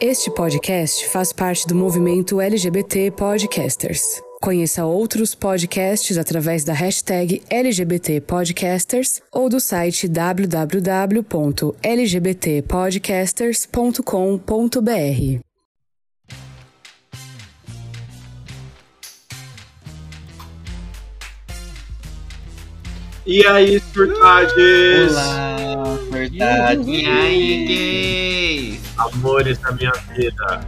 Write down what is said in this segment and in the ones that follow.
Este podcast faz parte do movimento LGBT Podcasters. Conheça outros podcasts através da hashtag LGBT Podcasters ou do site www.lgbtpodcasters.com.br. E aí, surtades? Olá, verdade. E aí, gays? Amores da minha vida.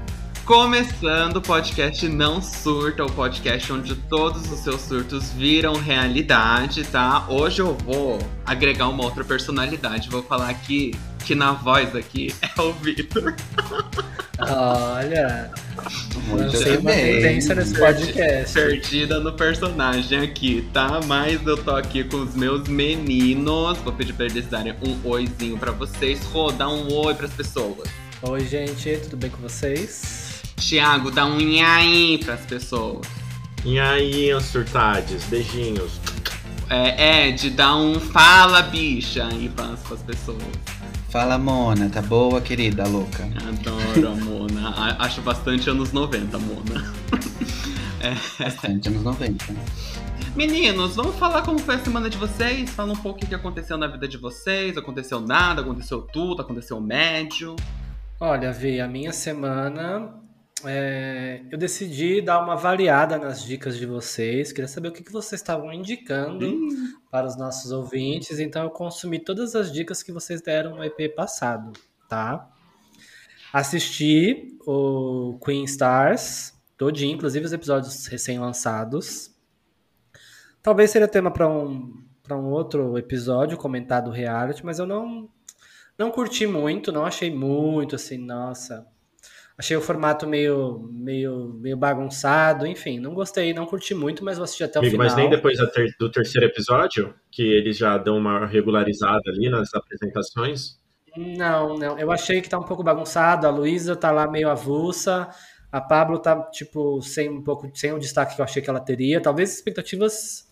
Começando o podcast Não Surta, o podcast onde todos os seus surtos viram realidade, tá? Hoje eu vou agregar uma outra personalidade. Vou falar aqui que na voz aqui é o Vitor. Olha, Muito lancei uma bem. tendência nesse podcast. Perdida no personagem aqui, tá? Mas eu tô aqui com os meus meninos. Vou pedir pra eles darem um oizinho pra vocês. Rô, dá um oi pras pessoas. Oi, gente, tudo bem com vocês? Tiago, dá um nhaim pras pessoas. E aí, surtades? Beijinhos. É, Ed, dá um fala, bicha, aí pras, pras pessoas. Fala, Mona, tá boa, querida, louca? Adoro a Mona. Acho bastante anos 90, Mona. Bastante anos 90. Meninos, vamos falar como foi a semana de vocês? Fala um pouco o que aconteceu na vida de vocês. Aconteceu nada, aconteceu tudo, aconteceu médio. Olha, Vi, a minha semana é, eu decidi dar uma variada nas dicas de vocês. Queria saber o que, que vocês estavam indicando para os nossos ouvintes. Então eu consumi todas as dicas que vocês deram no EP passado, tá? Assisti o Queen Stars todinho, inclusive os episódios recém-lançados. Talvez seria tema para um, para um outro episódio comentar do reality, mas eu não não curti muito, não achei muito assim, nossa. Achei o formato meio meio meio bagunçado, enfim, não gostei, não curti muito, mas vou assistir até o Amigo, final. mas nem depois do terceiro episódio, que eles já dão uma regularizada ali nas apresentações. Não, não. Eu achei que tá um pouco bagunçado. A Luísa tá lá meio avulsa. A Pablo tá, tipo, sem um pouco, sem o destaque que eu achei que ela teria. Talvez as expectativas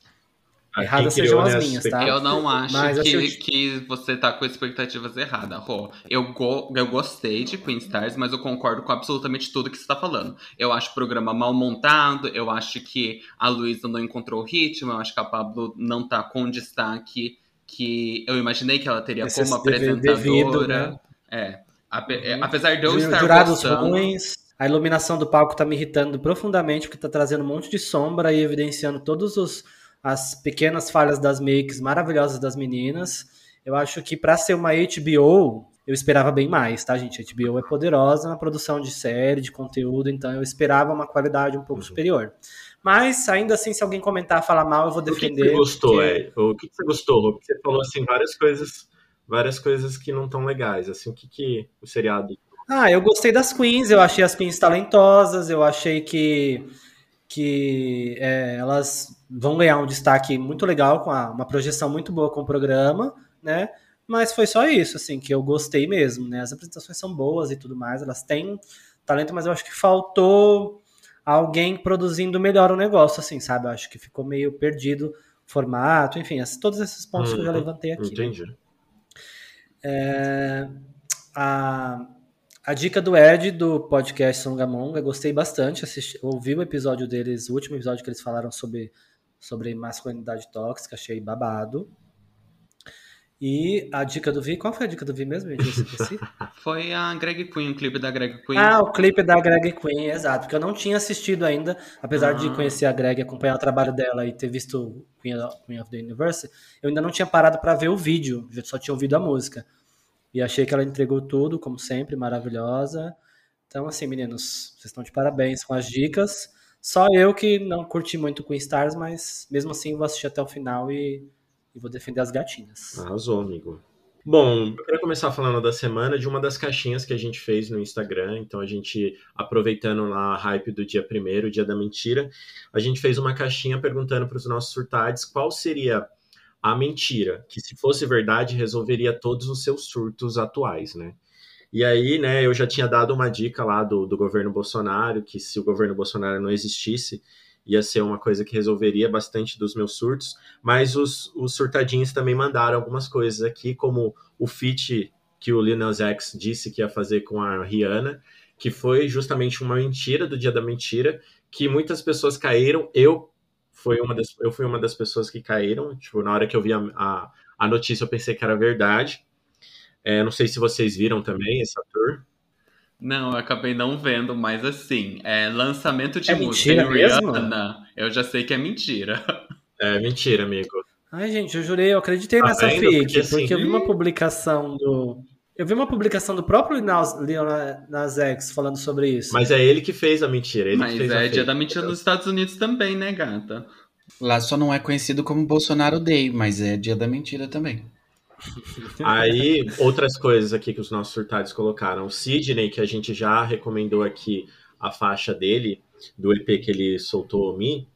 Ah, erradas sejam criou, as né, minhas, as tá? Eu não acho Mas que, achei- que você tá com expectativas erradas, Rô. Eu, go- eu gostei de Queen Stars, mas eu concordo com absolutamente tudo que você tá falando. Eu acho o programa mal montado, eu acho que a Luísa não encontrou o ritmo, eu acho que a Pablo não tá com o destaque que eu imaginei que ela teria Esse como deve- apresentadora. devido, né? É. É, Apesar de eu Ju- estar Jurados gostando... ruins. A iluminação do palco tá me irritando profundamente, porque tá trazendo um monte de sombra e evidenciando todas os, as pequenas falhas das makes maravilhosas das meninas. Eu acho que pra ser uma HBO, eu esperava bem mais, tá, gente? A HBO é poderosa na produção de série, de conteúdo, então eu esperava uma qualidade um pouco Uhum. superior. Mas, ainda assim, se alguém comentar, falar mal, eu vou O que, que defender. você gostou, porque- é? O que, que você gostou? Porque você falou, assim, várias coisas, várias coisas que não tão legais. Assim, o que, que o seriado... Ah, eu gostei das queens, eu achei as queens talentosas, eu achei que, que é, elas vão ganhar um destaque muito legal, com a- uma projeção muito boa com o programa, né? Mas foi só isso, assim, que eu gostei mesmo, né? As apresentações são boas e tudo mais, elas têm talento, mas eu acho que faltou alguém produzindo melhor o negócio, assim, sabe? Eu acho que ficou meio perdido o formato, enfim, esses- todos esses pontos que eu já Uhum, levantei aqui. né? Entendi. a, a dica do Ed do podcast Songamonga, gostei bastante. Assisti, ouvi o episódio deles, o último episódio que eles falaram sobre, sobre masculinidade tóxica, achei babado. E a dica do Vi, qual foi a dica do Vi mesmo? Foi a Greg Queen, o clipe da Greg Queen. ah, o clipe da Greg Queen, exato, porque eu não tinha assistido ainda, apesar de Ah. conhecer a Greg, acompanhar o trabalho dela e ter visto Queen of, Queen of the Universe, eu ainda não tinha parado para ver o vídeo, eu só tinha ouvido a música. E achei que ela entregou tudo, como sempre, maravilhosa. Então, assim, meninos, vocês estão de parabéns com as dicas. Só eu que não curti muito Queen Stars, mas mesmo assim vou assistir até o final e, e vou defender as gatinhas. Arrasou, amigo. Bom, eu queria começar falando da semana de uma das caixinhas que a gente fez no Instagram. Então, a gente, aproveitando na hype do dia primeiro, dia da mentira, a gente fez uma caixinha perguntando para os nossos surtades qual seria a mentira, que se fosse verdade, resolveria todos os seus surtos atuais, né? E aí, né, eu já tinha dado uma dica lá do, do governo Bolsonaro, que se o governo Bolsonaro não existisse, ia ser uma coisa que resolveria bastante dos meus surtos, mas os, os surtadinhos também mandaram algumas coisas aqui, como o feat que o Lil Nas X disse que ia fazer com a Rihanna, que foi justamente uma mentira do dia da mentira, que muitas pessoas caíram. Eu fui uma das, eu fui uma das pessoas que caíram. Tipo, na hora que eu vi a, a, a notícia, eu pensei que era verdade. É, não sei se vocês viram também essa tour. Não, eu acabei não vendo, mas assim, é, lançamento de É música mentira mesmo? Rihanna, eu já sei que é mentira. É mentira, amigo. Ai, gente, eu jurei, eu acreditei Tá nessa vendo? fake, Porque, porque, assim, eu vi uma publicação do. Eu vi uma publicação do próprio Nas- Lil Nas X falando sobre isso. Mas é ele que fez a mentira. Ele que Mas fez a é fake, dia da mentira nos Estados Unidos também, né, gata? Lá só não é conhecido como Bolsonaro Day, mas é dia da mentira também. Aí, outras coisas aqui que os nossos surtados colocaram. O Sidney, que a gente já recomendou aqui a faixa dele, do EP que ele soltou, Me,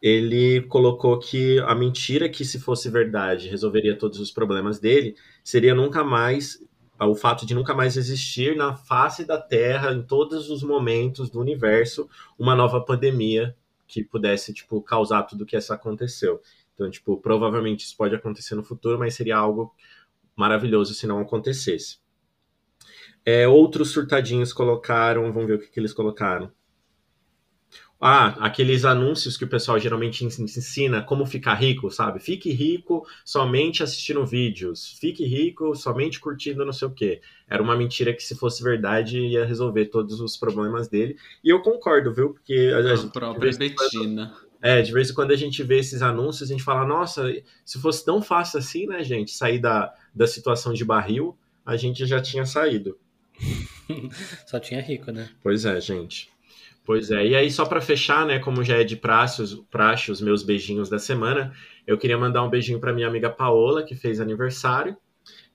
ele colocou que a mentira que, se fosse verdade, resolveria todos os problemas dele, seria nunca mais. O fato de nunca mais existir na face da Terra, em todos os momentos do universo, uma nova pandemia que pudesse, tipo, causar tudo que essa aconteceu. Então, tipo, provavelmente isso pode acontecer no futuro, mas seria algo maravilhoso se não acontecesse. É, outros surtadinhos colocaram, vamos ver o que, que eles colocaram. Ah, aqueles anúncios que o pessoal geralmente ens- ensina como ficar rico, sabe? Fique rico somente assistindo vídeos. Fique rico somente curtindo não sei o quê. Era uma mentira que, se fosse verdade, ia resolver todos os problemas dele. E eu concordo, viu? Porque a- a- própria Betina. É, de vez em quando a gente vê esses anúncios, a gente fala, nossa, se fosse tão fácil assim, né, gente, sair da, da situação de barril, a gente já tinha saído. Só tinha rico, né? Pois é, gente. Pois é. E aí, só pra fechar, né, como já é de praxe, os- praxe, os meus beijinhos da semana, eu queria mandar um beijinho pra minha amiga Paola, que fez aniversário,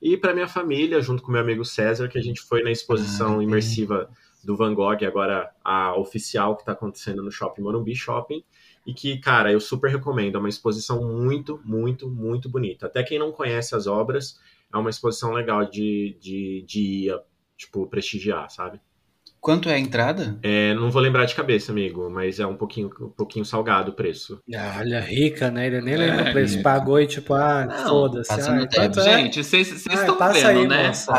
e pra minha família, junto com meu amigo César, que a gente foi na exposição Ah, imersiva do Van Gogh, agora a oficial que tá acontecendo no Shopping Morumbi Shopping, e que, cara, eu super recomendo. É uma exposição muito, muito, muito bonita. Até quem não conhece as obras, é uma exposição legal de, de, de ir, tipo, prestigiar, sabe? Quanto é a entrada? É, não vou lembrar de cabeça, amigo, mas é um pouquinho, um pouquinho salgado o preço. Ah, Olha, rica, né? Ele nem lembra É, o preço. Pagou e tipo, ah, foda-se. Ah, teto. é? Gente, vocês Ah, estão passa vendo, aí, né? moça.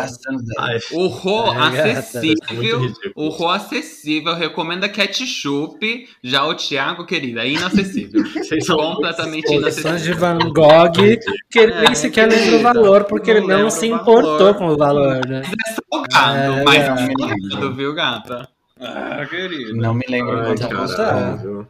Ah, é O Rô É, muito acessível. O Rô acessível recomenda ketchup. Já o Thiago, querida, é inacessível. Vocês são Completamente Exposições de inacessível. Van Gogh, que ele É, nem sequer lembra o valor, porque não ele não se importou valor. com o valor, né? Salgado, É, mas é. é salgado, viu, Ah, querida. Não me lembro Ai, quanto custa.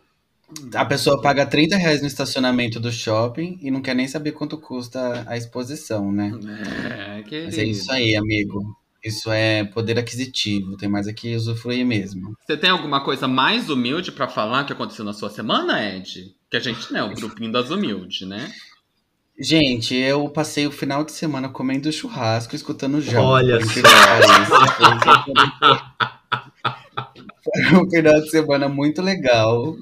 A pessoa paga 30 reais no estacionamento do shopping e não quer nem saber quanto custa a exposição, né? É. Mas é isso aí, amigo. Isso é poder aquisitivo. Tem mais aqui usufruir mesmo. Você tem alguma coisa mais humilde pra falar que aconteceu na sua semana, Ed? Que a gente, né, o grupinho das humildes, né? Gente, eu passei o final de semana comendo churrasco, escutando João. Olha pareça. Foi um final de semana muito legal.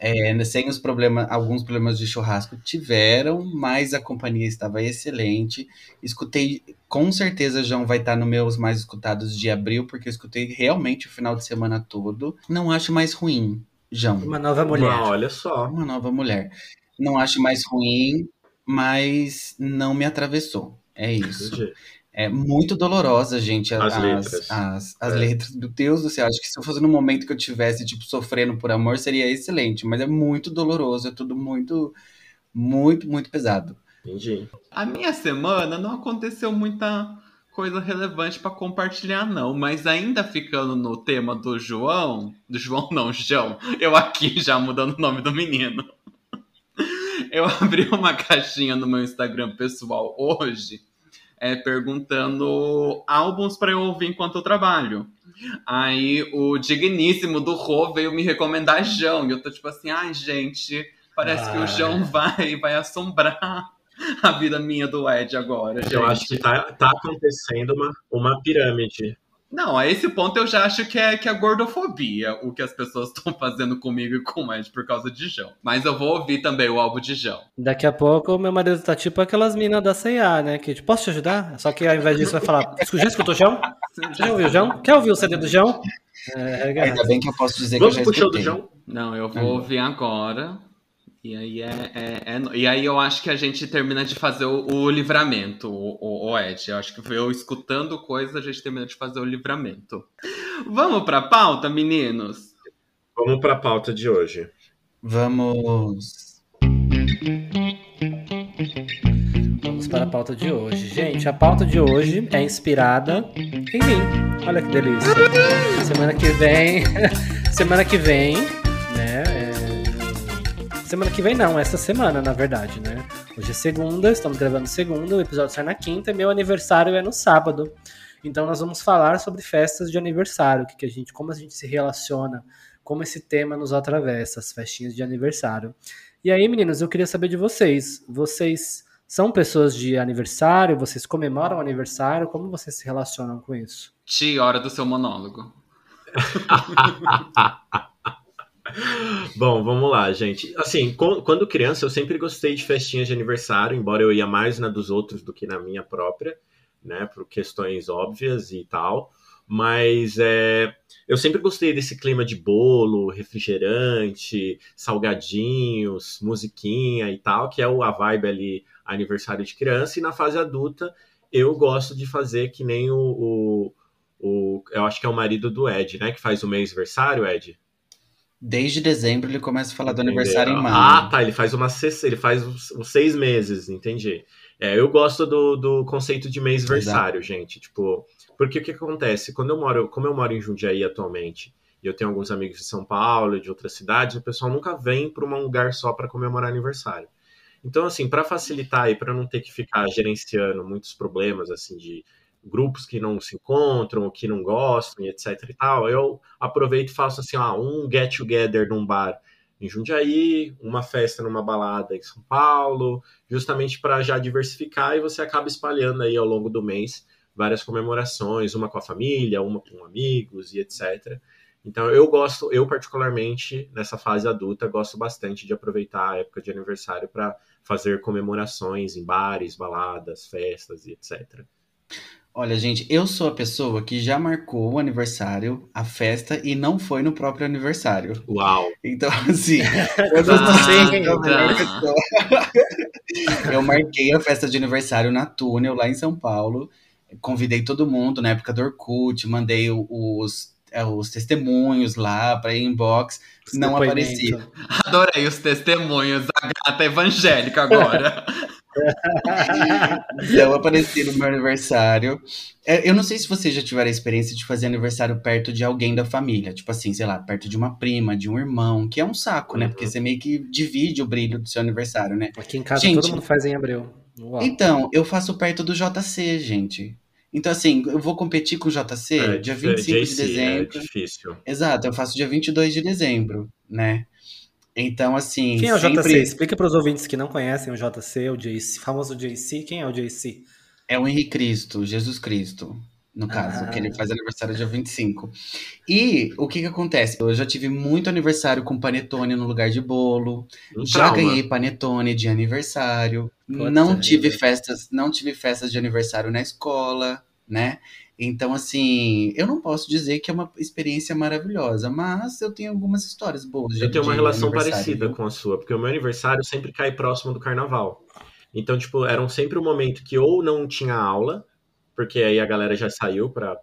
É, sem os problemas, alguns problemas de churrasco tiveram, mas a companhia estava excelente. Escutei, com certeza, João vai estar nos meus mais escutados de abril, porque eu escutei realmente o final de semana todo. Não acho mais ruim, João. Uma nova mulher. Não, olha só. Uma nova mulher. Não acho mais ruim, mas não me atravessou. É isso. Entendi. É muito dolorosa, gente, a- As as, letras. As, as É. letras. Meu Deus do céu, acho que se eu fosse no momento que eu tivesse, tipo, sofrendo por amor, seria excelente. Mas é muito doloroso, é tudo muito, muito, muito pesado. Entendi. A minha semana não aconteceu muita coisa relevante pra compartilhar, não. Mas ainda ficando no tema do João. Do João, não, João. Eu aqui já mudando o nome do menino. Eu abri uma caixinha no meu Instagram pessoal hoje, é, perguntando álbuns pra eu ouvir enquanto eu trabalho. Aí o digníssimo do Rô veio me recomendar João. E eu tô tipo assim, ai, gente, parece que o Ah. João vai, vai assombrar a vida minha do Ed agora, gente. Eu acho que tá, tá acontecendo uma, uma pirâmide. Não, a esse ponto eu já acho que é, que é gordofobia o que as pessoas estão fazendo comigo e com o Ed por causa de João. Mas eu vou ouvir também o álbum de João. Daqui a pouco o meu marido tá tipo aquelas minas da C&A, né? Que tipo, posso te ajudar? Só que ao invés disso vai falar, já escutou o João? Já ouviu o João? Quer ouvir o CD do João? É, é, Ainda bem que eu posso dizer Vamos que eu pro já show do escutei. João? Não, eu vou Hum. ouvir agora. E aí é, é- é E aí eu acho que a gente termina de fazer o, o livramento, o, o- o Ed. Eu acho que eu escutando coisa, a gente termina de fazer o livramento. Vamos pra pauta, meninos? Vamos pra pauta de hoje. Vamos. Vamos para a pauta de hoje. Gente, a pauta de hoje é inspirada em mim. Olha que delícia. Semana que vem. semana que vem, Semana que vem não, essa semana, na verdade, né? Hoje é segunda, estamos gravando segunda, o episódio sai na quinta e meu aniversário é no sábado. Então nós vamos falar sobre festas de aniversário, que, que a gente, como a gente se relaciona, como esse tema nos atravessa, as festinhas de aniversário. E aí, meninos, eu queria saber de vocês. Vocês são pessoas de aniversário? Vocês comemoram aniversário? Como vocês se relacionam com isso? Ti, hora do seu monólogo. Bom, vamos lá, gente. Assim, quando criança, eu sempre gostei de festinhas de aniversário, embora eu ia mais na dos outros do que na minha própria, né, por questões óbvias e tal. Mas é, eu sempre gostei desse clima de bolo, refrigerante, salgadinhos, musiquinha e tal, que é a vibe ali, aniversário de criança. E na fase adulta, eu gosto de fazer que nem o, o, o- eu acho que é o marido do Ed, né, que faz o mês aniversário, Ed. Desde dezembro ele começa a falar do Entendeu? aniversário em maio. Ah, tá. Ele faz uma ele faz os seis meses, entendi. É, eu gosto do, do conceito de mês versário, gente. Tipo, porque o que acontece? Quando eu moro, como eu moro em Jundiaí atualmente, e eu tenho alguns amigos de São Paulo e de outras cidades, o pessoal nunca vem para um lugar só para comemorar aniversário. Então, assim, para facilitar e para não ter que ficar gerenciando muitos problemas assim de grupos que não se encontram, que não gostam etc e tal, eu aproveito e faço assim, ó, um get together num bar em Jundiaí, uma festa numa balada em São Paulo, justamente para já diversificar e você acaba espalhando aí ao longo do mês várias comemorações, uma com a família, uma com amigos e etc. Então eu gosto, eu particularmente nessa fase adulta gosto bastante de aproveitar a época de aniversário para fazer comemorações em bares, baladas, festas e etc. Olha, gente, eu sou a pessoa que já marcou o aniversário, a festa, e não foi no próprio aniversário. Uau! Então, assim, eu não Tá, sei a melhor tá. pessoa. Eu marquei a festa de aniversário na Túnel, lá em São Paulo. Convidei todo mundo na época do Orkut, mandei os, é, os testemunhos lá para inbox. Não apareci. Depoimento. Adorei os testemunhos da gata evangélica agora. Então, eu apareci no meu aniversário. É, Eu não sei se vocês já tiveram a experiência de fazer aniversário perto de alguém da família. Tipo assim, sei lá, perto de uma prima, de um irmão, que é um saco, né? Uhum. Porque você meio que divide o brilho do seu aniversário, né? Aqui em casa Gente. todo mundo faz em abril. Uau. Então, eu faço perto do JC, gente. Então, assim, eu vou competir com o JC É, dia dif- 25 de JC, dezembro. É difícil. Exato, eu faço dia 22 de dezembro, né? Então, assim. Quem é o sempre JC? Explica para os ouvintes que não conhecem o JC, o JC, famoso JC. Quem é o JC? É o Henrique Cristo, Jesus Cristo, no caso, Ah. que ele faz aniversário dia 25. E o que que acontece? Eu já tive muito aniversário com panetone no lugar de bolo. Um Já trauma. ganhei panetone de aniversário. Não tive vida. festas, não tive festas de aniversário na escola, né? Então, assim, eu não posso dizer que é uma experiência maravilhosa, mas eu tenho algumas histórias boas. Eu tenho uma relação parecida com a sua, porque o meu aniversário sempre cai próximo do carnaval. Então, tipo, era sempre um momento que ou não tinha aula, porque aí a galera já saiu pra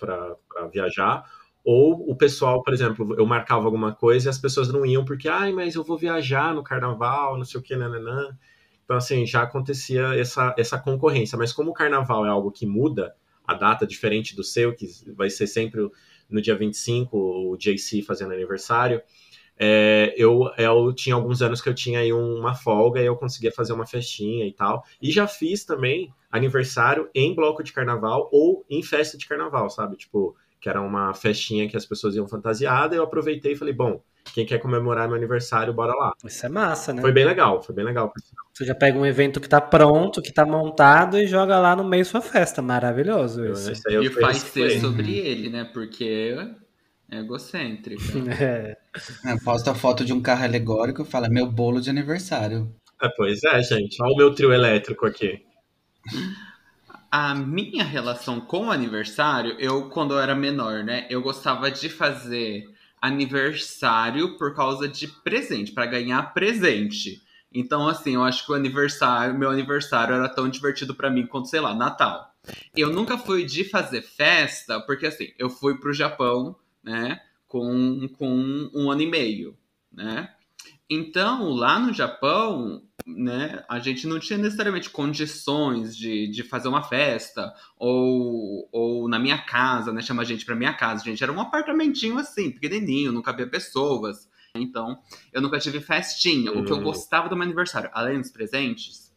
viajar, ou o pessoal, por exemplo, eu marcava alguma coisa e as pessoas não iam porque, ai, mas eu vou viajar no carnaval, não sei o que, nananã. Então, assim, já acontecia essa, essa concorrência. Mas como o carnaval é algo que muda a data, diferente do seu, que vai ser sempre no dia 25, o JC fazendo aniversário, é, eu, eu tinha alguns anos que eu tinha aí uma folga e eu conseguia fazer uma festinha e tal. E já fiz também aniversário em bloco de carnaval ou em festa de carnaval, sabe? Tipo, que era uma festinha que as pessoas iam fantasiada. Eu aproveitei e falei, bom, quem quer comemorar meu aniversário, bora lá. Isso é massa, né? Foi bem legal, foi bem legal. Você já pega um evento que tá pronto, que tá montado e joga lá no meio sua festa. Maravilhoso isso. eu- E faz ser sobre ele, né? Porque é egocêntrica. É. É, Posta a foto de um carro alegórico e fala, meu bolo de aniversário. É, pois é, gente. Olha o meu trio elétrico aqui. A minha relação com o aniversário, eu, quando eu era menor, né? Eu gostava de fazer aniversário por causa de presente, para ganhar presente. Então, assim, eu acho que o aniversário, meu aniversário era tão divertido para mim quanto, sei lá, Natal. Eu nunca fui de fazer festa, porque assim, eu fui pro Japão né? Com, com um ano e meio, né? Então, lá no Japão, né, a gente não tinha necessariamente condições de, de fazer uma festa, ou, ou na minha casa, né, chama a gente pra minha casa. Gente, era um apartamentinho assim, pequenininho, não cabia pessoas. Então, eu nunca tive festinha. O que eu Hum. gostava do meu aniversário, além dos presentes,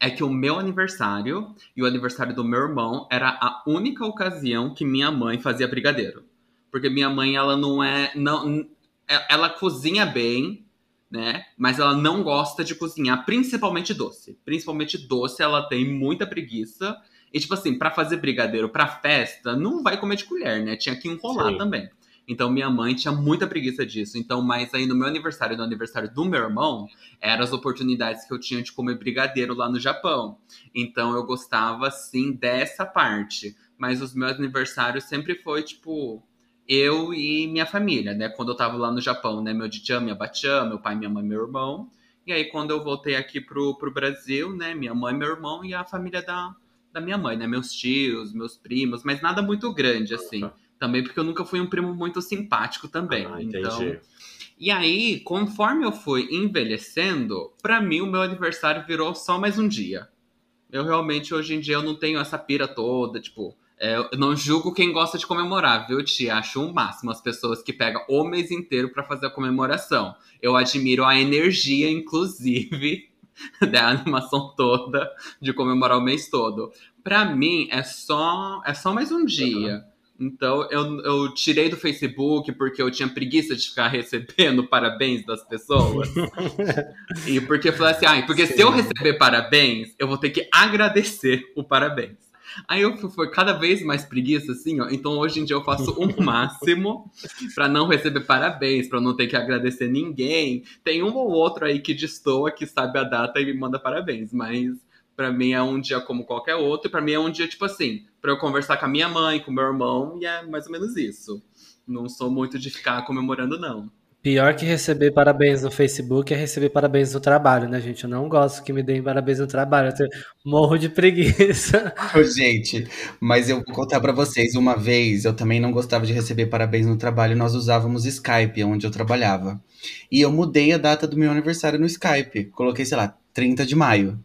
é que o meu aniversário e o aniversário do meu irmão era a única ocasião que minha mãe fazia brigadeiro. Porque minha mãe, ela não é. Não, é- ela cozinha bem, né? Mas ela não gosta de cozinhar, principalmente doce. Principalmente doce, ela tem muita preguiça. E, tipo assim, pra fazer brigadeiro pra festa, não vai comer de colher, né? Tinha que enrolar Sim. também. Então, minha mãe tinha muita preguiça disso. Então, mas aí no meu aniversário e no aniversário do meu irmão, eram as oportunidades que eu tinha de comer brigadeiro lá no Japão. Então, eu gostava, sim, dessa parte. Mas os meus aniversários sempre foi, tipo, eu e minha família, né? Quando eu tava lá no Japão, né? Meu Dichan, minha Bachan, meu pai, minha mãe, meu irmão. E aí, quando eu voltei aqui pro, pro Brasil, né? Minha mãe, meu irmão e a família da, da minha mãe, né? Meus tios, meus primos, mas nada muito grande, assim. Também porque eu nunca fui um primo muito simpático também. Ah, então, entendi. e aí, conforme eu fui envelhecendo, pra mim o meu aniversário virou só mais um dia. Eu realmente, hoje em dia, eu não tenho essa pira toda, tipo... é, eu não julgo quem gosta de comemorar, viu, Tia? Acho o máximo as pessoas que pegam o mês inteiro pra fazer a comemoração. Eu admiro a energia, inclusive, da animação toda, de comemorar o mês todo. Pra mim, é só, é só mais um dia. Então, eu, eu tirei do Facebook porque eu tinha preguiça de ficar recebendo parabéns das pessoas. e porque eu falei assim, ah, porque se eu receber parabéns, eu vou ter que agradecer o parabéns. Aí eu fui, foi cada vez mais preguiça, assim, ó. Então hoje em dia eu faço o máximo pra não receber parabéns, pra não ter que agradecer ninguém. Tem um ou outro aí que destoa, que sabe a data e me manda parabéns, mas pra mim é um dia como qualquer outro. E pra mim é um dia, tipo assim, pra eu conversar com a minha mãe, com o meu irmão, e é mais ou menos isso. Não sou muito de ficar comemorando, não. Pior que receber parabéns no Facebook é receber parabéns no trabalho, né, gente? Eu não gosto que me deem parabéns no trabalho. Eu morro de preguiça. Gente, mas eu vou contar pra vocês, uma vez eu também não gostava de receber parabéns no trabalho, nós usávamos Skype, onde eu trabalhava. E eu mudei a data do meu aniversário no Skype. Coloquei, sei lá, 30 de maio.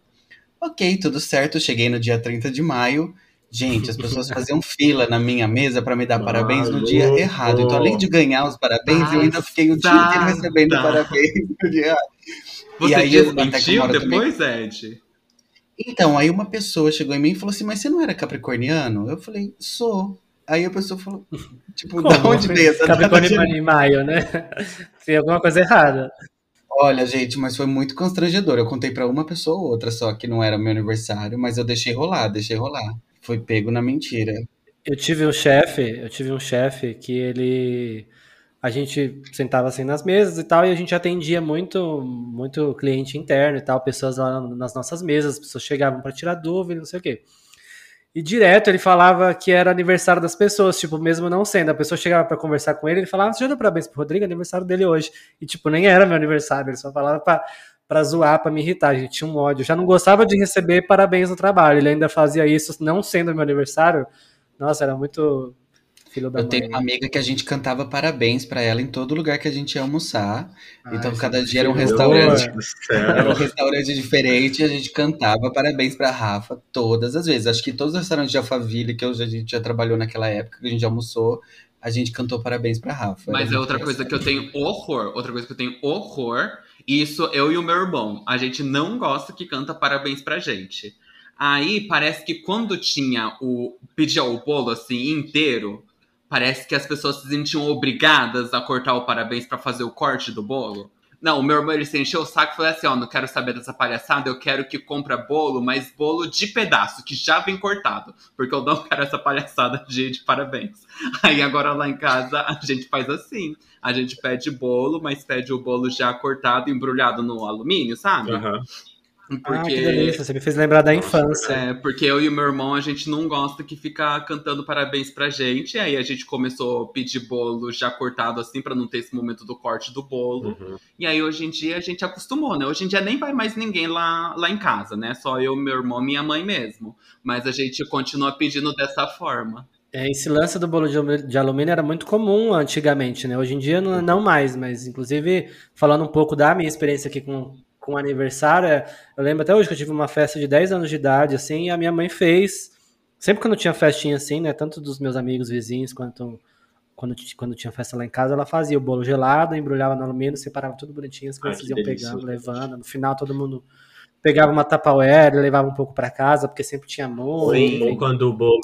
Ok, tudo certo, cheguei no dia 30 de maio. Gente, as pessoas faziam fila na minha mesa pra me dar parabéns no dia Maluco. errado. Então, além de ganhar os parabéns, eu ainda fiquei o dia inteiro recebendo parabéns no dia errado. Você aí, eu desmentiu moro também- depois, Ed? Então, aí uma pessoa chegou em mim e falou assim: Mas você não era capricorniano? Eu falei: Sou. Aí a pessoa falou: Tipo, da Como? onde veio essa de- em maio, né? Tem alguma coisa errada. Olha, gente, mas foi muito constrangedor. Eu contei pra uma pessoa ou outra só que não era meu aniversário, mas eu deixei rolar, deixei rolar. Foi pego na mentira. Eu tive um chefe, eu tive um chefe que ele a gente sentava assim nas mesas e tal e a gente atendia muito muito cliente interno e tal, pessoas lá nas nossas mesas, as pessoas chegavam para tirar dúvida, não sei o quê. E direto ele falava que era aniversário das pessoas, tipo, mesmo não sendo, a pessoa chegava para conversar com ele, ele falava: "Você já deu parabéns pro Rodrigo, aniversário dele hoje". E tipo, nem era meu aniversário, ele só falava para para zoar, para me irritar, gente tinha um ódio. Eu já não gostava de receber parabéns no trabalho, ele ainda fazia isso não sendo meu aniversário. Nossa, era muito filho da Eu mãe. tenho uma amiga que a gente cantava parabéns pra ela em todo lugar que a gente ia almoçar. Ai, então, cada dia era um restaurante. Era um restaurante diferente e a gente cantava parabéns pra Rafa todas as vezes. Acho que todos os restaurantes de Alphaville que a gente já trabalhou naquela época, que a gente almoçou, a gente cantou parabéns pra Rafa. Mas é outra coisa que eu tenho horror. Outra coisa que eu tenho horror. E isso eu e o meu irmão. A gente não gosta que canta parabéns pra gente. Aí parece que quando tinha o. pedia o bolo assim inteiro, parece que as pessoas se sentiam obrigadas a cortar o parabéns pra fazer o corte do bolo. Não, o meu irmão ele se encheu o saco e falou assim: ó, não quero saber dessa palhaçada, eu quero que compra bolo, mas bolo de pedaço, que já vem cortado. Porque eu não quero essa palhaçada de, de parabéns. Aí agora lá em casa a gente faz assim. A gente pede bolo, mas pede o bolo já cortado, embrulhado no alumínio, sabe? Aham. Ah, que delícia, você me fez lembrar da infância. É, porque eu e o meu irmão, a gente não gosta que fica cantando parabéns pra gente. Aí a gente começou a pedir bolo já cortado assim, pra não ter esse momento do corte do bolo. Uhum. E aí hoje em dia a gente acostumou, né? Hoje em dia nem vai mais ninguém lá, lá em casa, né? Só eu, meu irmão e minha mãe mesmo. Mas a gente continua pedindo dessa forma. É, esse lance do bolo de alumínio era muito comum antigamente, né? Hoje em dia não, não mais, mas inclusive falando um pouco da minha experiência aqui com, com aniversário, é, eu lembro até hoje que eu tive uma festa de 10 anos de idade, assim, e a minha mãe fez, sempre quando tinha festinha assim, né? Tanto dos meus amigos vizinhos quanto quando, quando tinha festa lá em casa, ela fazia o bolo gelado, embrulhava no alumínio, separava tudo bonitinho, as crianças iam pegando, levando. No final, todo mundo pegava uma Tupperware, levava um pouco para casa, porque sempre tinha molho. Sim, quando o bolo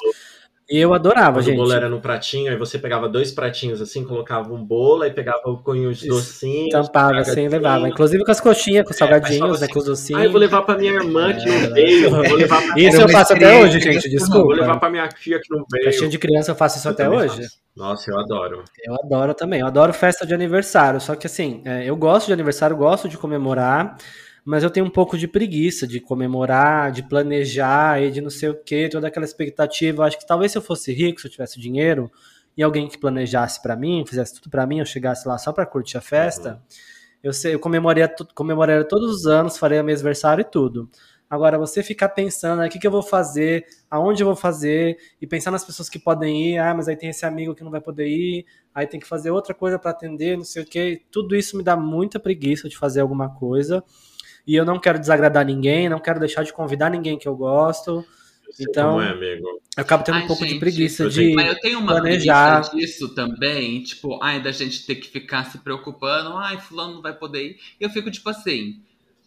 eu adorava, Quando gente. o bolo era no pratinho, aí você pegava dois pratinhos assim, colocava um bolo, aí pegava com os docinhos. Tampava assim, levava. Inclusive com as coxinhas, com os é, salgadinhos, né, assim, com os docinhos. Ah, eu vou levar pra minha irmã que é, não veio. Vou levar pra isso eu faço até hoje, gente, desculpa. Vou levar pra minha filha que não veio. Festinha de criança eu faço isso eu até hoje. Faço. Nossa, eu adoro. Eu adoro também. Eu adoro festa de aniversário. Só que assim, é, eu gosto de aniversário, gosto de comemorar mas eu tenho um pouco de preguiça de comemorar, de planejar e de não sei o que, toda aquela expectativa. Eu acho que talvez se eu fosse rico, se eu tivesse dinheiro e alguém que planejasse para mim, fizesse tudo para mim, eu chegasse lá só para curtir a festa, uhum. eu sei, eu comemoraria, comemoraria todos os anos, faria meu aniversário e tudo. Agora, você ficar pensando, ah, o que, que eu vou fazer, aonde eu vou fazer, e pensar nas pessoas que podem ir, ah, mas aí tem esse amigo que não vai poder ir, aí tem que fazer outra coisa para atender, não sei o que. Tudo isso me dá muita preguiça de fazer alguma coisa e eu não quero desagradar ninguém, não quero deixar de convidar ninguém que eu gosto. Então, é, amigo. eu acabo tendo ai, um pouco gente, de preguiça de Mas eu tenho uma planejar. preguiça disso também, tipo, ai, da gente ter que ficar se preocupando, ai, fulano não vai poder ir. Eu fico tipo assim,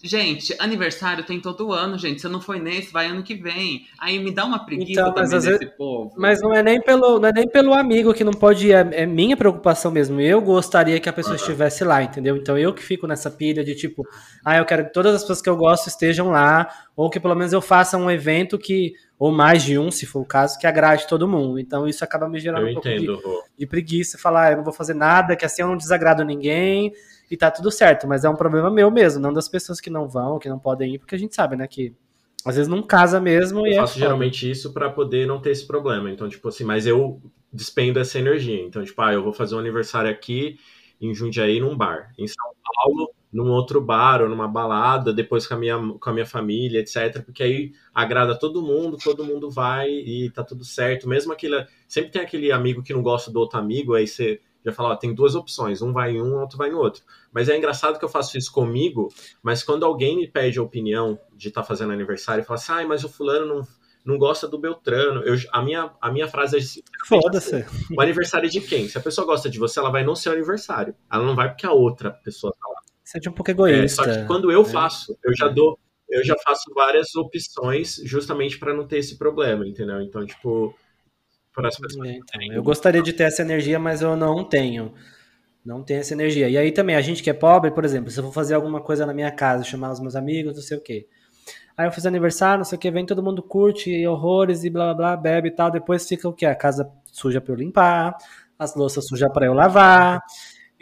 Gente, aniversário tem todo ano, gente. Se não foi nesse, vai ano que vem. Aí me dá uma preguiça então, também desse vezes, povo. Mas não é nem pelo, não é nem pelo amigo que não pode ir, é, é minha preocupação mesmo. Eu gostaria que a pessoa uhum. estivesse lá, entendeu? Então eu que fico nessa pilha de tipo, ah, eu quero que todas as pessoas que eu gosto estejam lá, ou que pelo menos eu faça um evento que, ou mais de um, se for o caso, que agrade todo mundo. Então isso acaba me gerando eu um entendo, pouco de, de, preguiça, falar, ah, eu não vou fazer nada, que assim eu não desagrado ninguém e tá tudo certo, mas é um problema meu mesmo, não das pessoas que não vão, que não podem ir, porque a gente sabe, né, que às vezes não casa mesmo eu e é faço é geralmente isso para poder não ter esse problema. Então, tipo assim, mas eu despendo essa energia. Então, tipo, ah, eu vou fazer um aniversário aqui em Jundiaí num bar. Em São Paulo, num outro bar ou numa balada, depois com a minha, com a minha família, etc. Porque aí agrada todo mundo, todo mundo vai e tá tudo certo. Mesmo aquele. Sempre tem aquele amigo que não gosta do outro amigo, aí você já fala, ó, tem duas opções, um vai em um, outro vai no outro. Mas é engraçado que eu faço isso comigo, mas quando alguém me pede a opinião de estar tá fazendo aniversário fala assim, ah, mas o fulano não, não gosta do Beltrano. Eu, a, minha, a minha frase é assim, Foda-se. O aniversário é de quem? Se a pessoa gosta de você, ela vai no seu aniversário. Ela não vai porque a outra pessoa tá lá. Você é um pouco egoísta. É, só que quando eu é. faço, eu já dou, eu já faço várias opções justamente para não ter esse problema, entendeu? Então, tipo, para as pessoas. É, então, eu gostaria de ter essa energia, mas eu não tenho. Não tenho essa energia. E aí também, a gente que é pobre, por exemplo, se eu for fazer alguma coisa na minha casa, chamar os meus amigos, não sei o quê. Aí eu fiz aniversário, não sei o que, vem todo mundo curte horrores e blá blá blá, bebe e tal. Depois fica o quê? A casa suja para eu limpar, as louças sujas para eu lavar.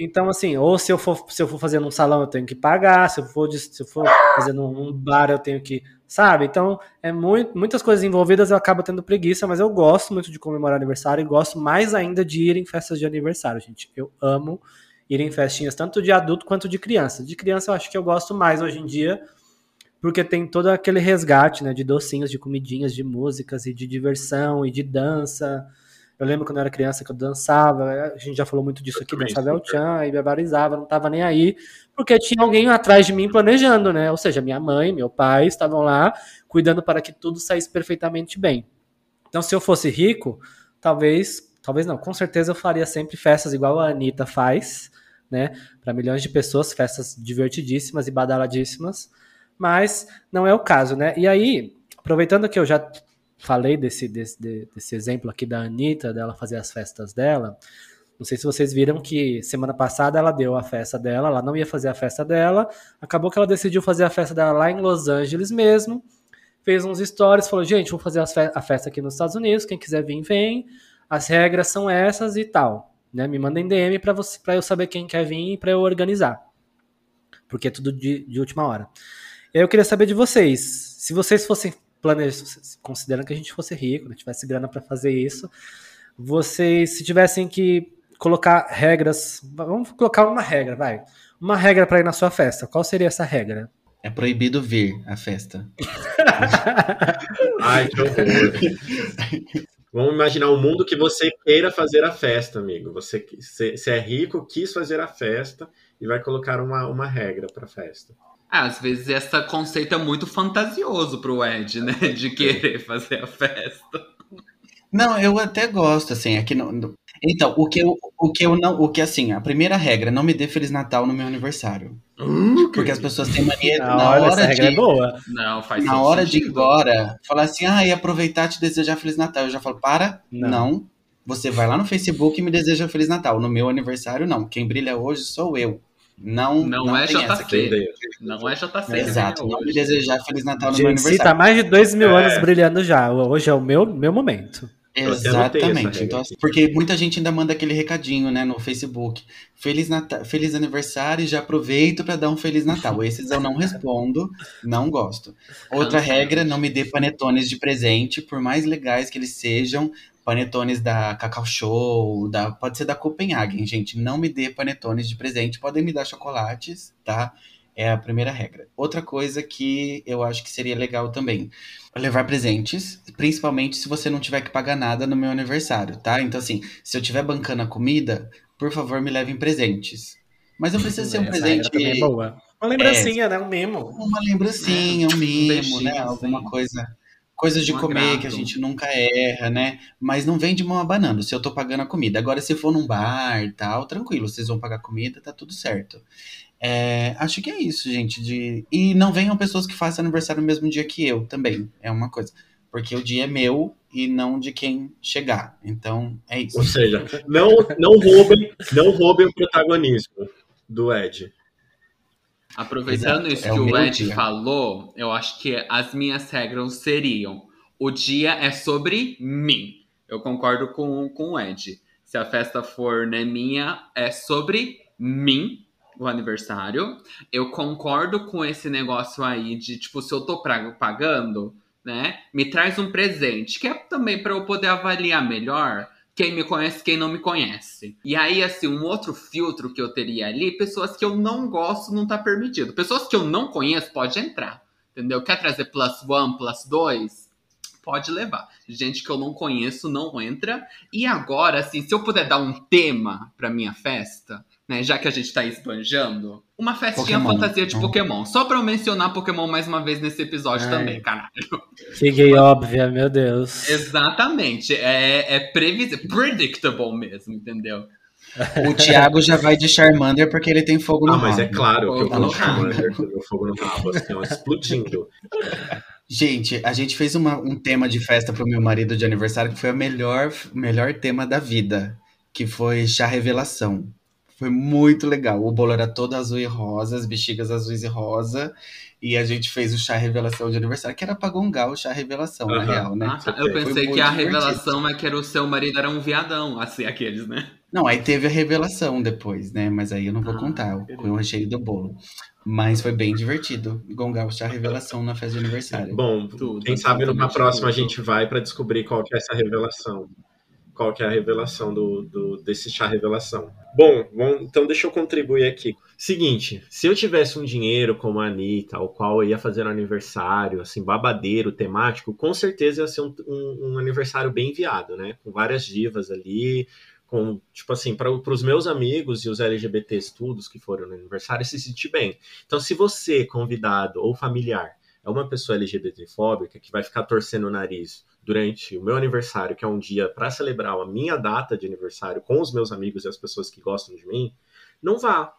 Então, assim, ou se eu for, se eu for fazer num salão, eu tenho que pagar, se eu for, se eu for fazer num bar, eu tenho que sabe? Então, é muito, muitas coisas envolvidas, eu acabo tendo preguiça, mas eu gosto muito de comemorar aniversário e gosto mais ainda de ir em festas de aniversário, gente. Eu amo ir em festinhas, tanto de adulto quanto de criança. De criança eu acho que eu gosto mais hoje em dia, porque tem todo aquele resgate, né, de docinhos, de comidinhas, de músicas e de diversão e de dança. Eu lembro quando eu era criança que eu dançava, a gente já falou muito disso aqui, dançava El Chan e barbarizava, não tava nem aí, porque tinha alguém atrás de mim planejando, né? Ou seja, minha mãe, meu pai estavam lá cuidando para que tudo saísse perfeitamente bem. Então, se eu fosse rico, talvez, talvez não, com certeza eu faria sempre festas igual a Anitta faz, né? Para milhões de pessoas, festas divertidíssimas e badaladíssimas, mas não é o caso, né? E aí, aproveitando que eu já falei desse, desse, desse exemplo aqui da Anitta, dela fazer as festas dela. Não sei se vocês viram que semana passada ela deu a festa dela, ela não ia fazer a festa dela, acabou que ela decidiu fazer a festa dela lá em Los Angeles mesmo, fez uns stories, falou, gente, vou fazer a festa aqui nos Estados Unidos, quem quiser vir, vem, as regras são essas e tal, né? Me mandem DM para eu saber quem quer vir e para eu organizar, porque é tudo de, de última hora. Eu queria saber de vocês, se vocês fossem planeja, considerando que a gente fosse rico, né, tivesse grana para fazer isso, vocês, se tivessem que colocar regras, vamos colocar uma regra, vai, uma regra para ir na sua festa, qual seria essa regra? É proibido vir à festa. Ai, que horror. Vamos imaginar um mundo que você queira fazer a festa, amigo. Você, você é rico, quis fazer a festa e vai colocar uma, uma regra para a festa. Ah, às vezes esse conceito é muito fantasioso pro Ed, né? De querer fazer a festa. Não, eu até gosto, assim, aqui no, no- Então, o que eu, o que eu não, o que assim, a primeira regra, não me dê Feliz Natal no meu aniversário. Porque as pessoas têm mania Ah, na olha, essa hora regra é de, boa. Não, faz na hora de ir embora, falar assim, ah, e aproveitar e te desejar Feliz Natal. Eu já falo, para, Não. não. Você vai lá no Facebook e me deseja Feliz Natal. No meu aniversário, não. Quem brilha hoje sou eu. Não, Não é tem JC. Não é JC. Exato, não me desejar Feliz Natal no meu Gente, tá aniversário. mais de dois mil É. anos brilhando já. Hoje é o meu, meu momento. Exatamente. Então, aqui. porque muita gente ainda manda aquele recadinho, né, no Facebook. Feliz Natal, feliz aniversário, e já aproveito para dar um feliz Natal. Esses eu não respondo, não gosto. Outra regra, não me dê panetones de presente, por mais legais que eles sejam. Panetones da Cacau Show, da, pode ser da Copenhagen, gente. Não me dê panetones de presente. Podem me dar chocolates, tá? É a primeira regra. Outra coisa que eu acho que seria legal também levar presentes, principalmente se você não tiver que pagar nada no meu aniversário, tá? Então, assim, se eu tiver bancando a comida, por favor, me levem presentes. Mas não precisa ser um Essa presente. também é boa. Uma lembrancinha, né? Um mimo. Uma lembrancinha, um mimo, beijinho, né? Alguma assim. coisa. Coisas de Um comer agrado. que a gente nunca erra, né? Mas não vem de mão abanando se eu tô pagando a comida. Agora, se for num bar e tal, tranquilo, vocês vão pagar comida, tá tudo certo. É, acho que é isso, gente. De... E não venham pessoas que façam aniversário no mesmo dia que eu também. É uma coisa. Porque o dia é meu e não de quem chegar. Então, é isso. Ou seja, não, não roubem, não roubem o protagonismo do Ed. Aproveitando Exato, isso é que o Ed dia. falou, eu acho que as minhas regras seriam: o dia é sobre mim. Eu concordo com, com o Ed. Se a festa for né, minha, é sobre mim, o aniversário. Eu concordo com esse negócio aí de, tipo, se eu tô pra- pagando, né, me traz um presente, que é também para eu poder avaliar melhor quem me conhece, quem não me conhece. E aí, assim, um outro filtro que eu teria ali, pessoas que eu não gosto não tá permitido. Pessoas que eu não conheço pode entrar, entendeu? Quer trazer plus one, plus dois? Pode levar. Gente que eu não conheço não entra. E agora, assim, se eu puder dar um tema pra minha festa, né, já que a gente tá esbanjando, uma festinha Pokémon. fantasia de Hum. Pokémon. Só pra eu mencionar Pokémon mais uma vez nesse episódio Ai. também, caralho. Que gay óbvia, meu Deus. Exatamente. É, é previsível, predictable mesmo, entendeu? O Thiago já vai de Charmander porque ele tem fogo no Ah, mas é rabo. claro que eu vou Charmander, meu fogo no rabo, assim, ó, explodindo. Gente, a gente fez uma- um tema de festa pro meu marido de aniversário que foi o melhor, melhor tema da vida, que foi chá revelação. Foi muito legal. O bolo era todo azul e rosa, as bexigas azuis e rosa, e a gente fez o chá revelação de aniversário, que era pra gongar o chá revelação, na Aham. real, né? Ah, Eu pensei que a revelação é que era o seu marido era um viadão, assim, aqueles, né? Não, aí teve a revelação depois, né? Mas aí eu não vou Ah, contar o, recheio do bolo. Mas foi bem divertido gongar o chá revelação na festa de aniversário. Bom, Tudo, quem sabe numa próxima a gente vai para descobrir qual que é essa revelação. Qual que é a revelação do, do- desse chá revelação. Bom, bom, então deixa eu contribuir aqui. Seguinte, se eu tivesse um dinheiro como a Anitta, o qual eu ia fazer um aniversário, assim, babadeiro, temático, com certeza ia ser um, um- um aniversário bem enviado, né? Com várias divas ali, com, tipo assim, para os meus amigos e os LGBTs todos que foram no aniversário se sentir bem. Então, se você, convidado ou familiar, é uma pessoa LGBTfóbica que vai ficar torcendo o nariz durante o meu aniversário, que é um dia para celebrar a minha data de aniversário com os meus amigos e as pessoas que gostam de mim, não vá.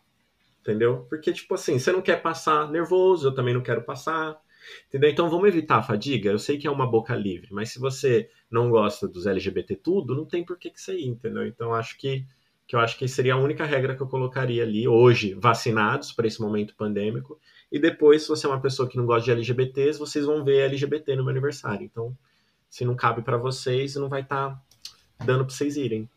Entendeu? Porque, tipo assim, você não quer passar nervoso, eu também não quero passar. Entendeu? Então vamos evitar a fadiga. Eu sei que é uma boca livre, mas se você não gosta dos LGBT tudo, não tem por que, que você ir, entendeu? Então acho que, que eu acho que seria a única regra que eu colocaria ali hoje, vacinados para esse momento pandêmico. E depois, se você é uma pessoa que não gosta de LGBTs, vocês vão ver LGBT no meu aniversário. Então, se não cabe para vocês, não vai estar dando para vocês irem.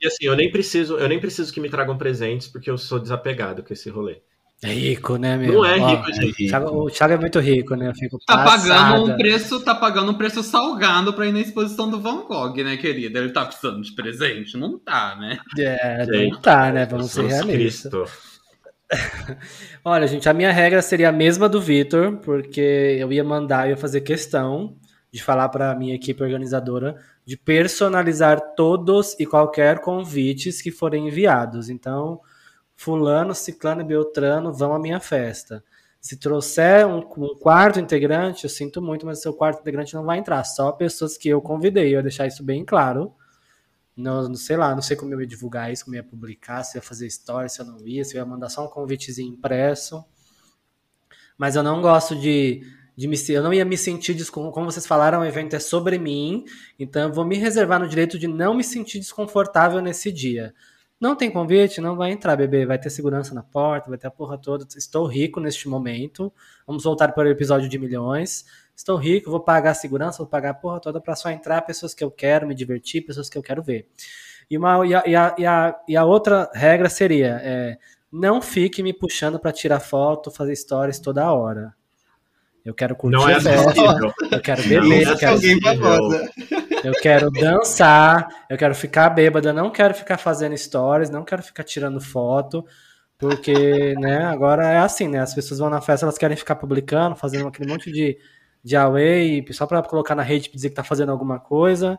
E assim, eu nem preciso, eu nem preciso que me tragam presentes, porque eu sou desapegado com esse rolê. É rico, né, meu? Não é Ó, rico, É gente. rico. Thiago- o Thiago é muito rico, né? Eu fico Tá pagando passada. um preço, tá pagando um preço salgado pra ir na exposição do Van Gogh, né, querida? Ele tá precisando de presente? Não tá, né? É, não Gente, tá, né? Vamos ser realistas. Olha, gente, a minha regra seria a mesma do Vitor, porque eu ia mandar, eu ia fazer questão de falar para a minha equipe organizadora de personalizar todos e qualquer convites que forem enviados. Então, fulano, ciclano e beltrano vão à minha festa. Se trouxer um, um, quarto integrante, eu sinto muito, mas seu quarto integrante não vai entrar. Só pessoas que eu convidei. Eu ia deixar isso bem claro. Não, não sei lá, não sei como eu ia divulgar isso, como eu ia publicar, se eu ia fazer story, se eu não ia, se eu ia mandar só um convitezinho impresso. Mas eu não gosto de, de me, eu não ia me sentir como vocês falaram, o evento é sobre mim, então eu vou me reservar no direito de não me sentir desconfortável nesse dia. Não tem convite? Não vai entrar, bebê. Vai ter segurança na porta, vai ter a porra toda. Estou rico neste momento. Vamos voltar para o episódio de milhões. Estou rico, vou pagar a segurança, vou pagar a porra toda para só entrar pessoas que eu quero me divertir, pessoas que eu quero ver. E, uma, e, a, e, a, e, a, e a outra regra seria: é, não fique me puxando para tirar foto, fazer stories toda hora. Eu quero curtir não é a festa, eu quero beber, eu quero, eu quero dançar, eu quero ficar bêbada, eu não quero ficar fazendo stories, não quero ficar tirando foto, porque, né, agora é assim, né, as pessoas vão na festa, elas querem ficar publicando, fazendo aquele monte de, de away, só para colocar na rede, dizer que tá fazendo alguma coisa,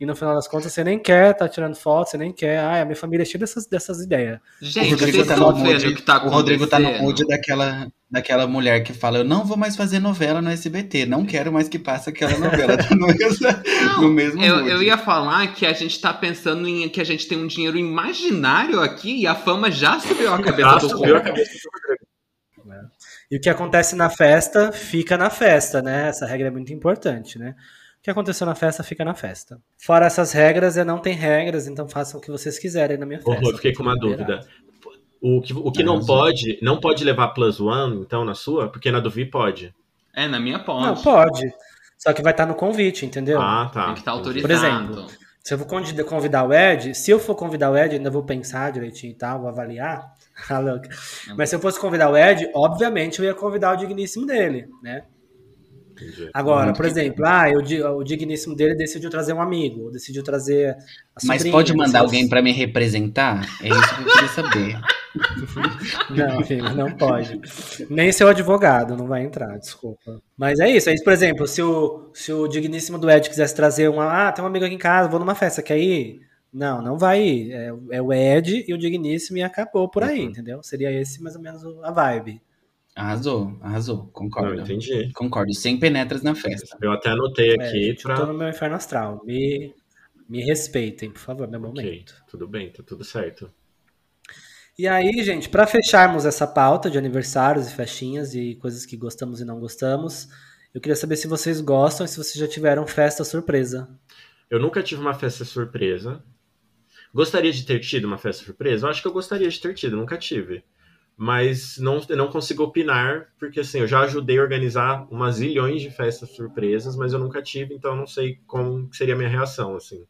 e no final das contas você nem quer tá tirando foto, você nem quer. Ai, a minha família é cheia dessas, dessas ideias. Gente, vocês tá estão vendo o que tá O Rodrigo tá no mood daquela, daquela mulher que fala: Eu não vou mais fazer novela no SBT, não quero mais que passe aquela novela. Tá no mesmo, não, no mesmo eu, eu, ia falar que a gente tá pensando em que a gente tem um dinheiro imaginário aqui e a fama já subiu a cabeça já do subiu a cabeça do é. E o que acontece na festa, fica na festa, né? Essa regra é muito importante, né? O que aconteceu na festa fica na festa. Fora essas regras, eu não tem regras, então façam o que vocês quiserem na minha festa. Oh, eu fiquei com uma dúvida. O que, o que não pode, não pode levar plus one, então, na sua? Porque na do Vi pode. É, na minha pode. Não, pode. Só que vai estar no convite, entendeu? Ah, tá. Tem que estar autorizado. Por exemplo, se eu vou convidar o Ed, se eu for convidar o Ed, ainda vou pensar direitinho e tal, vou avaliar. Ah, Mas se eu fosse convidar o Ed, obviamente eu ia convidar o digníssimo dele, né? Entendi. Agora, por exemplo, ah, o digníssimo dele decidiu trazer um amigo, decidiu trazer a Mas pode mandar alguém para me representar? É isso que eu queria saber. não, filho, não pode. Nem seu advogado não vai entrar, desculpa. Mas é isso. Aí, por exemplo, se o, se o digníssimo do Ed quisesse trazer uma. Ah, tem um amigo aqui em casa, vou numa festa, quer ir? Não, não vai ir. É, é o Ed e o digníssimo e acabou por aí, uhum. entendeu? Seria esse mais ou menos a vibe. Arrasou, arrasou, concordo. Não, entendi. Concordo, sem penetras na festa. Eu até anotei é, aqui. É, pra... Eu tô no meu inferno astral. Me, me respeitem, por favor, meu momento. Okay, tudo bem, tá tudo certo. E aí, gente, para fecharmos essa pauta de aniversários e festinhas e coisas que gostamos e não gostamos, eu queria saber se vocês gostam e se vocês já tiveram festa surpresa. Eu nunca tive uma festa surpresa. Gostaria de ter tido uma festa surpresa? Eu acho que eu gostaria de ter tido, nunca tive mas não, não consigo opinar, porque assim, eu já ajudei a organizar umas zilhões de festas surpresas, mas eu nunca tive, então não sei como seria a minha reação, assim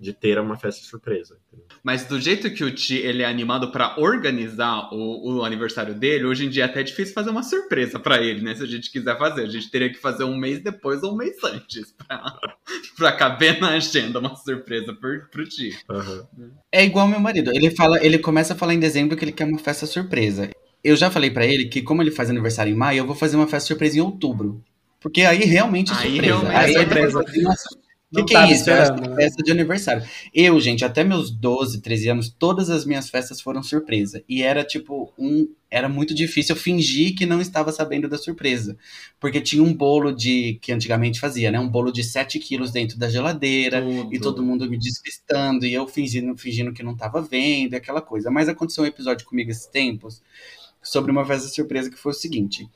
de ter uma festa surpresa. Mas do jeito que o Ti ele é animado para organizar o, o, aniversário dele, hoje em dia é até difícil fazer uma surpresa para ele, né? Se a gente quiser fazer, a gente teria que fazer um mês depois ou um mês antes para caber na agenda uma surpresa pro, pro Ti. Uhum. É igual meu marido, ele fala, ele começa a falar em dezembro que ele quer uma festa surpresa. Eu já falei para ele que como ele faz aniversário em maio, eu vou fazer uma festa surpresa em outubro. Porque aí realmente é aí surpresa. Realmente aí é surpresa. O que, que é isso? É festa de aniversário. Eu, gente, até meus 12, 13 anos, todas as minhas festas foram surpresa. E era tipo um. Era muito difícil eu fingir que não estava sabendo da surpresa. Porque tinha um bolo de. que antigamente fazia, né? Um bolo de 7 quilos dentro da geladeira. Tudo. E todo mundo me despistando. E eu fingindo, fingindo que não estava vendo, aquela coisa. Mas aconteceu um episódio comigo esses tempos sobre uma festa surpresa que foi o seguinte.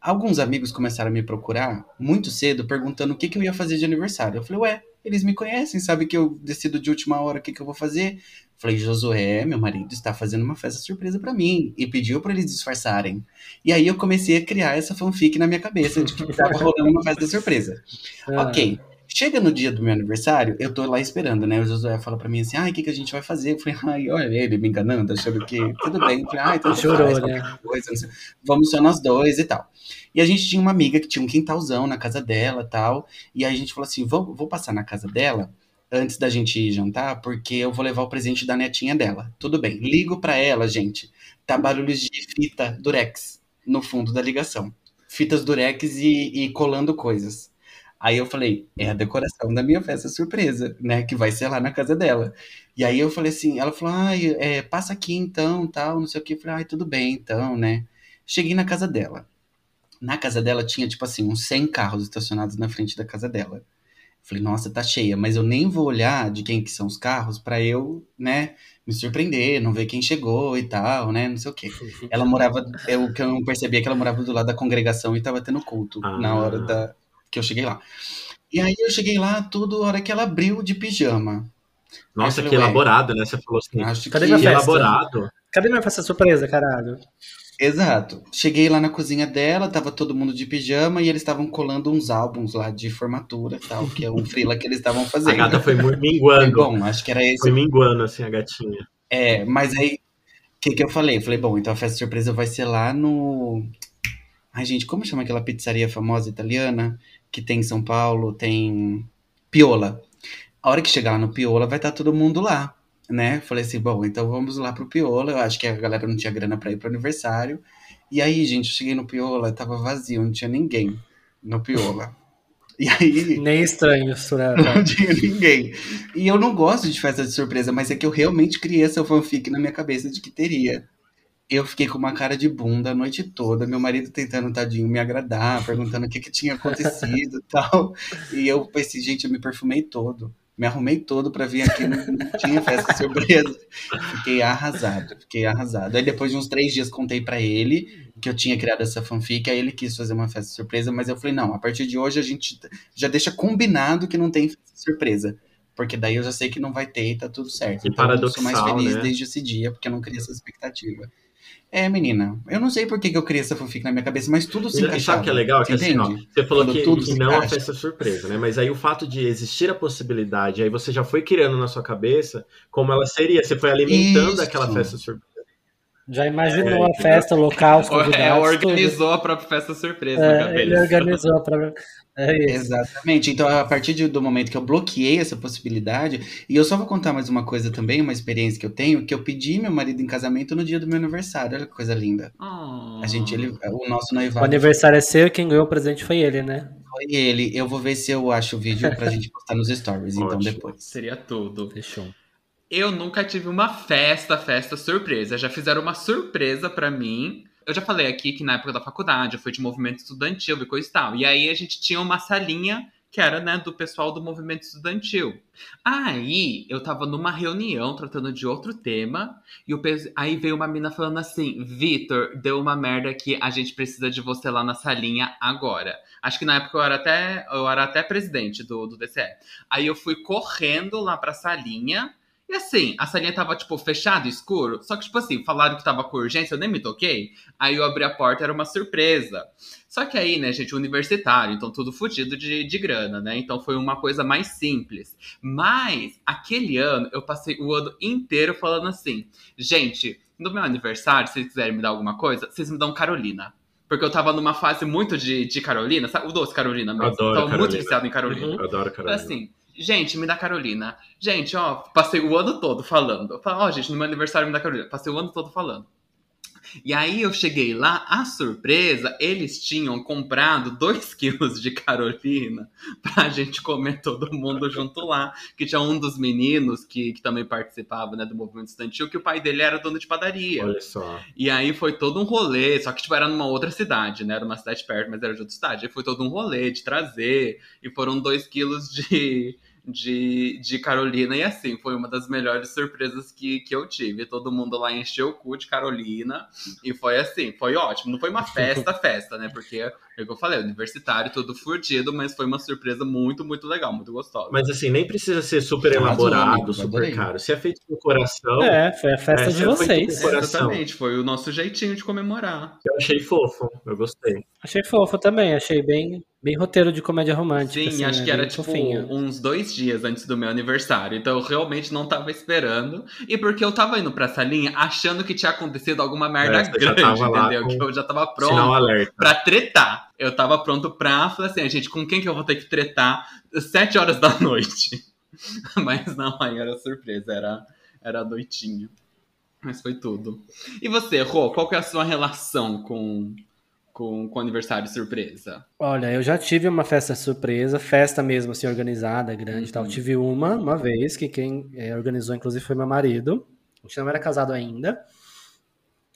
Alguns amigos começaram a me procurar muito cedo, perguntando o que, que eu ia fazer de aniversário. Eu falei, ué, eles me conhecem, sabem que eu decido de última hora o que, que eu vou fazer. Falei, Josué, meu marido está fazendo uma festa surpresa para mim e pediu para eles disfarçarem. E aí eu comecei a criar essa fanfic na minha cabeça de que estava rolando uma festa surpresa. Ah. Ok. Chega no dia do meu aniversário, eu tô lá esperando, né? O Josué fala pra mim assim, ai, o que, que a gente vai fazer? Eu falei, ai, olha ele me enganando, achando que tudo bem. Eu falei, ai, então chorou, né? Coisa, vamos só nós dois e tal. E a gente tinha uma amiga que tinha um quintalzão na casa dela tal. E aí a gente falou assim: vou, vou passar na casa dela antes da gente ir jantar, porque eu vou levar o presente da netinha dela. Tudo bem. Ligo para ela, gente. Tá barulhos de fita durex no fundo da ligação. Fitas durex e, e colando coisas. Aí eu falei, é a decoração da minha festa surpresa, né? Que vai ser lá na casa dela. E aí eu falei assim, ela falou, ai, é, passa aqui então, tal, não sei o que. Eu falei, ai, tudo bem então, né? Cheguei na casa dela. Na casa dela tinha, tipo assim, uns 100 carros estacionados na frente da casa dela. Falei, nossa, tá cheia, mas eu nem vou olhar de quem que são os carros para eu, né, me surpreender, não ver quem chegou e tal, né, não sei o quê. Ela morava, eu, o que eu não percebia é que ela morava do lado da congregação e tava tendo culto Ah. na hora da, que eu cheguei lá. E aí eu cheguei lá, tudo, a hora que ela abriu de pijama. Nossa, que falei, ué, elaborado, né? Você falou assim, Acho Cadê que... minha que festa? elaborado. Cadê minha festa surpresa, caralho? Exato. Cheguei lá na cozinha dela, tava todo mundo de pijama e eles estavam colando uns álbuns lá de formatura e tal, que é um freela que eles estavam A fazendo. gata foi muito minguando. bom, acho que era esse Foi minguando, assim, a gatinha. É, mas aí, o que que eu falei? Eu falei, bom, então a festa surpresa vai ser lá no... Ai, gente, como chama aquela pizzaria famosa italiana que tem em São Paulo? Tem Piola. A hora que chegar lá no Piola, vai estar todo mundo lá, né? Falei assim, bom, então vamos lá pro Piola. Eu acho que a galera não tinha grana pra ir pro aniversário. E aí, gente, eu cheguei no Piola, tava vazio, não tinha ninguém no Piola. E aí... Nem estranho, Surata. Não tinha ninguém. E eu não gosto de festa de surpresa, mas é que eu realmente criei essa fanfic na minha cabeça de que teria. Eu fiquei com uma cara de bunda a noite toda, meu marido tentando, tadinho, me agradar, perguntando o que, que tinha acontecido e tal. E eu pensei, gente, eu me perfumei todo. Me arrumei todo pra vir aqui, não, não tinha festa surpresa. Fiquei arrasado, fiquei arrasado. Aí depois de uns três dias contei pra ele que eu tinha criado essa fanfic, aí ele quis fazer uma festa surpresa, mas eu falei, não, a partir de hoje a gente já deixa combinado que não tem festa surpresa. Porque daí eu já sei que não vai ter e tá tudo certo. E então eu sou mais feliz né? desde esse dia, porque eu não criei essa expectativa. É, menina, eu não sei por que, que eu criei essa fanfic na minha cabeça, mas tudo se E encaixava. sabe o que é legal? Que Você assim, ó, você falou Quando que, tudo que não é uma encaixa. festa surpresa, né? Mas aí o fato de existir a possibilidade, aí você já foi criando na sua cabeça como ela seria. Você foi alimentando Isso. aquela festa surpresa. Já imaginou É, a festa, o local, os É, organizou a própria festa surpresa tudo. na É, cabeça. ele organizou a própria... É. Exatamente. Então, a partir de- do momento que eu bloqueei essa possibilidade, e eu só vou contar mais uma coisa também, uma experiência que eu tenho, que eu pedi meu marido em casamento no dia do meu aniversário. Olha que coisa linda. Oh. A gente, ele, o nosso O noivado aniversário é seu e quem ganhou o presente foi ele, né? foi ele. Eu vou ver se eu acho o vídeo pra gente postar nos stories, então depois. Seria tudo. Fechou. Eu nunca tive uma festa, festa surpresa. Já fizeram uma surpresa pra mim. Eu já falei aqui que na época da faculdade eu fui de movimento estudantil e coisa e tal. E aí a gente tinha uma salinha que era, né, do pessoal do movimento estudantil. Aí eu tava numa reunião tratando de outro tema e pe- aí veio uma mina falando assim: Vitor, deu uma merda que a gente precisa de você lá na salinha agora. Acho que na época eu era até, eu era até presidente do, do DCE. Aí eu fui correndo lá pra salinha. E assim, a salinha tava, tipo, fechado, escuro. Só que, tipo assim, falaram que tava com urgência, eu nem me toquei. Aí eu abri a porta, era uma surpresa. Só que aí, né, gente, universitário, então tudo fudido de, de grana, né? Então foi uma coisa mais simples. Mas, aquele ano, eu passei o ano inteiro falando assim: gente, no meu aniversário, se vocês quiserem me dar alguma coisa, vocês me dão Carolina. Porque eu tava numa fase muito de, de Carolina, sabe? O doce Carolina mesmo. Adoro eu tava muito Carolina. viciado em Carolina. Uhum. Adoro Falei Carolina. assim, gente, me dá Carolina. Gente, ó, passei o ano todo falando. Ó, gente, no meu aniversário me dá Carolina. Passei o ano todo falando. E aí eu cheguei lá, a surpresa, eles tinham comprado 2 quilos de Carolina pra gente comer todo mundo junto lá. Que tinha um dos meninos que, que também participava né, do movimento estudantil, que o pai dele era dono de padaria. Olha só. E aí foi todo um rolê, só que tipo, era numa outra cidade, né? Era uma cidade perto, mas era de outra cidade. Aí foi todo um rolê de trazer, e foram dois quilos de, de, de Carolina, e assim, foi uma das melhores surpresas que, que eu tive. Todo mundo lá encheu o cu de Carolina, e foi assim, foi ótimo. Não foi uma festa, festa, né? Porque, é o que eu falei, universitário, tudo furtido, mas foi uma surpresa muito, muito legal, muito gostosa. Mas assim, nem precisa ser super elaborado, super caro. Se é feito com coração, É, foi a festa É, de foi vocês. coração. Exatamente, foi o nosso jeitinho de comemorar. eu achei fofo. Eu gostei. Achei fofo também, achei bem, bem roteiro de comédia romântica. Sim, assim, acho né? que era Bem tipo fofinho. uns dois dias antes do meu aniversário. Então eu realmente não tava esperando. E porque eu tava indo pra essa linha achando que tinha acontecido alguma merda É, grande, tava lá entendeu? com Que eu já tava pronto pra tretar. Eu tava pronto pra falar assim, gente, com quem que eu vou ter que tretar às sete horas da noite? Mas não, aí era surpresa, era, era a noitinha. Mas foi tudo. E você, Rô, qual que é a sua relação com, com, com aniversário surpresa? Olha, eu já tive uma festa surpresa, festa mesmo assim organizada, grande e tal. Uhum. Tive uma, uma vez, que quem é, organizou inclusive foi meu marido. A gente não era casado ainda.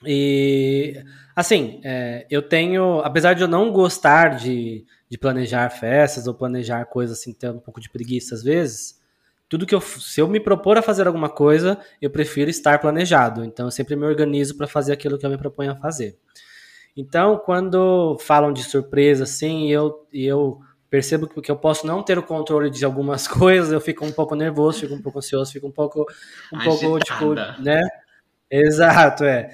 E assim, é, eu tenho, apesar de eu não gostar de, de planejar festas ou planejar coisas assim, ter um pouco de preguiça às vezes, tudo que eu, se eu me propor a fazer alguma coisa, eu prefiro estar planejado. Então eu sempre me organizo para fazer aquilo que eu me proponho a fazer. Então, quando falam de surpresa, assim, eu, eu percebo que eu posso não ter o controle de algumas coisas, eu fico um pouco nervoso, fico um pouco ansioso, fico um pouco, um pouco, tipo, né? Exato, é.